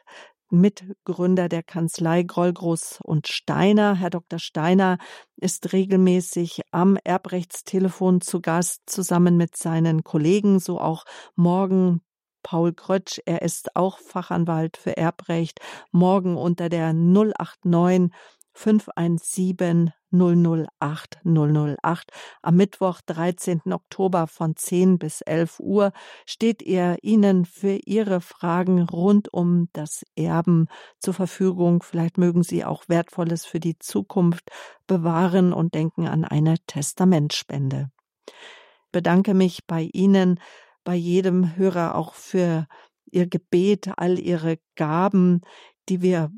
Mitgründer der Kanzlei Grollgroß und Steiner. Herr Dr. Steiner ist regelmäßig am Erbrechtstelefon zu Gast, zusammen mit seinen Kollegen, so auch morgen Paul Krötsch. Er ist auch Fachanwalt für Erbrecht. Morgen unter der 089 517 008 008. Am Mittwoch, 13. Oktober von 10 bis 11 Uhr steht er Ihnen für Ihre Fragen rund um das Erben zur Verfügung. Vielleicht mögen Sie auch Wertvolles für die Zukunft bewahren und denken an eine Testamentspende. Ich bedanke mich bei Ihnen, bei jedem Hörer auch für Ihr Gebet, all Ihre Gaben, die wir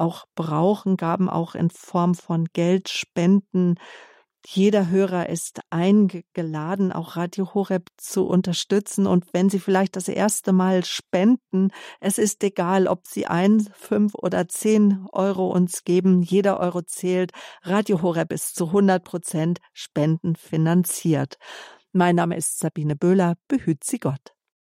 auch brauchen, Gaben auch in Form von Geld, Spenden. Jeder Hörer ist eingeladen, auch Radio Horeb zu unterstützen. Und wenn Sie vielleicht das erste Mal spenden, es ist egal, ob Sie ein, fünf oder zehn Euro uns geben. Jeder Euro zählt. Radio Horeb ist zu 100 Prozent spendenfinanziert. Mein Name ist Sabine Böhler. Behüt Sie Gott.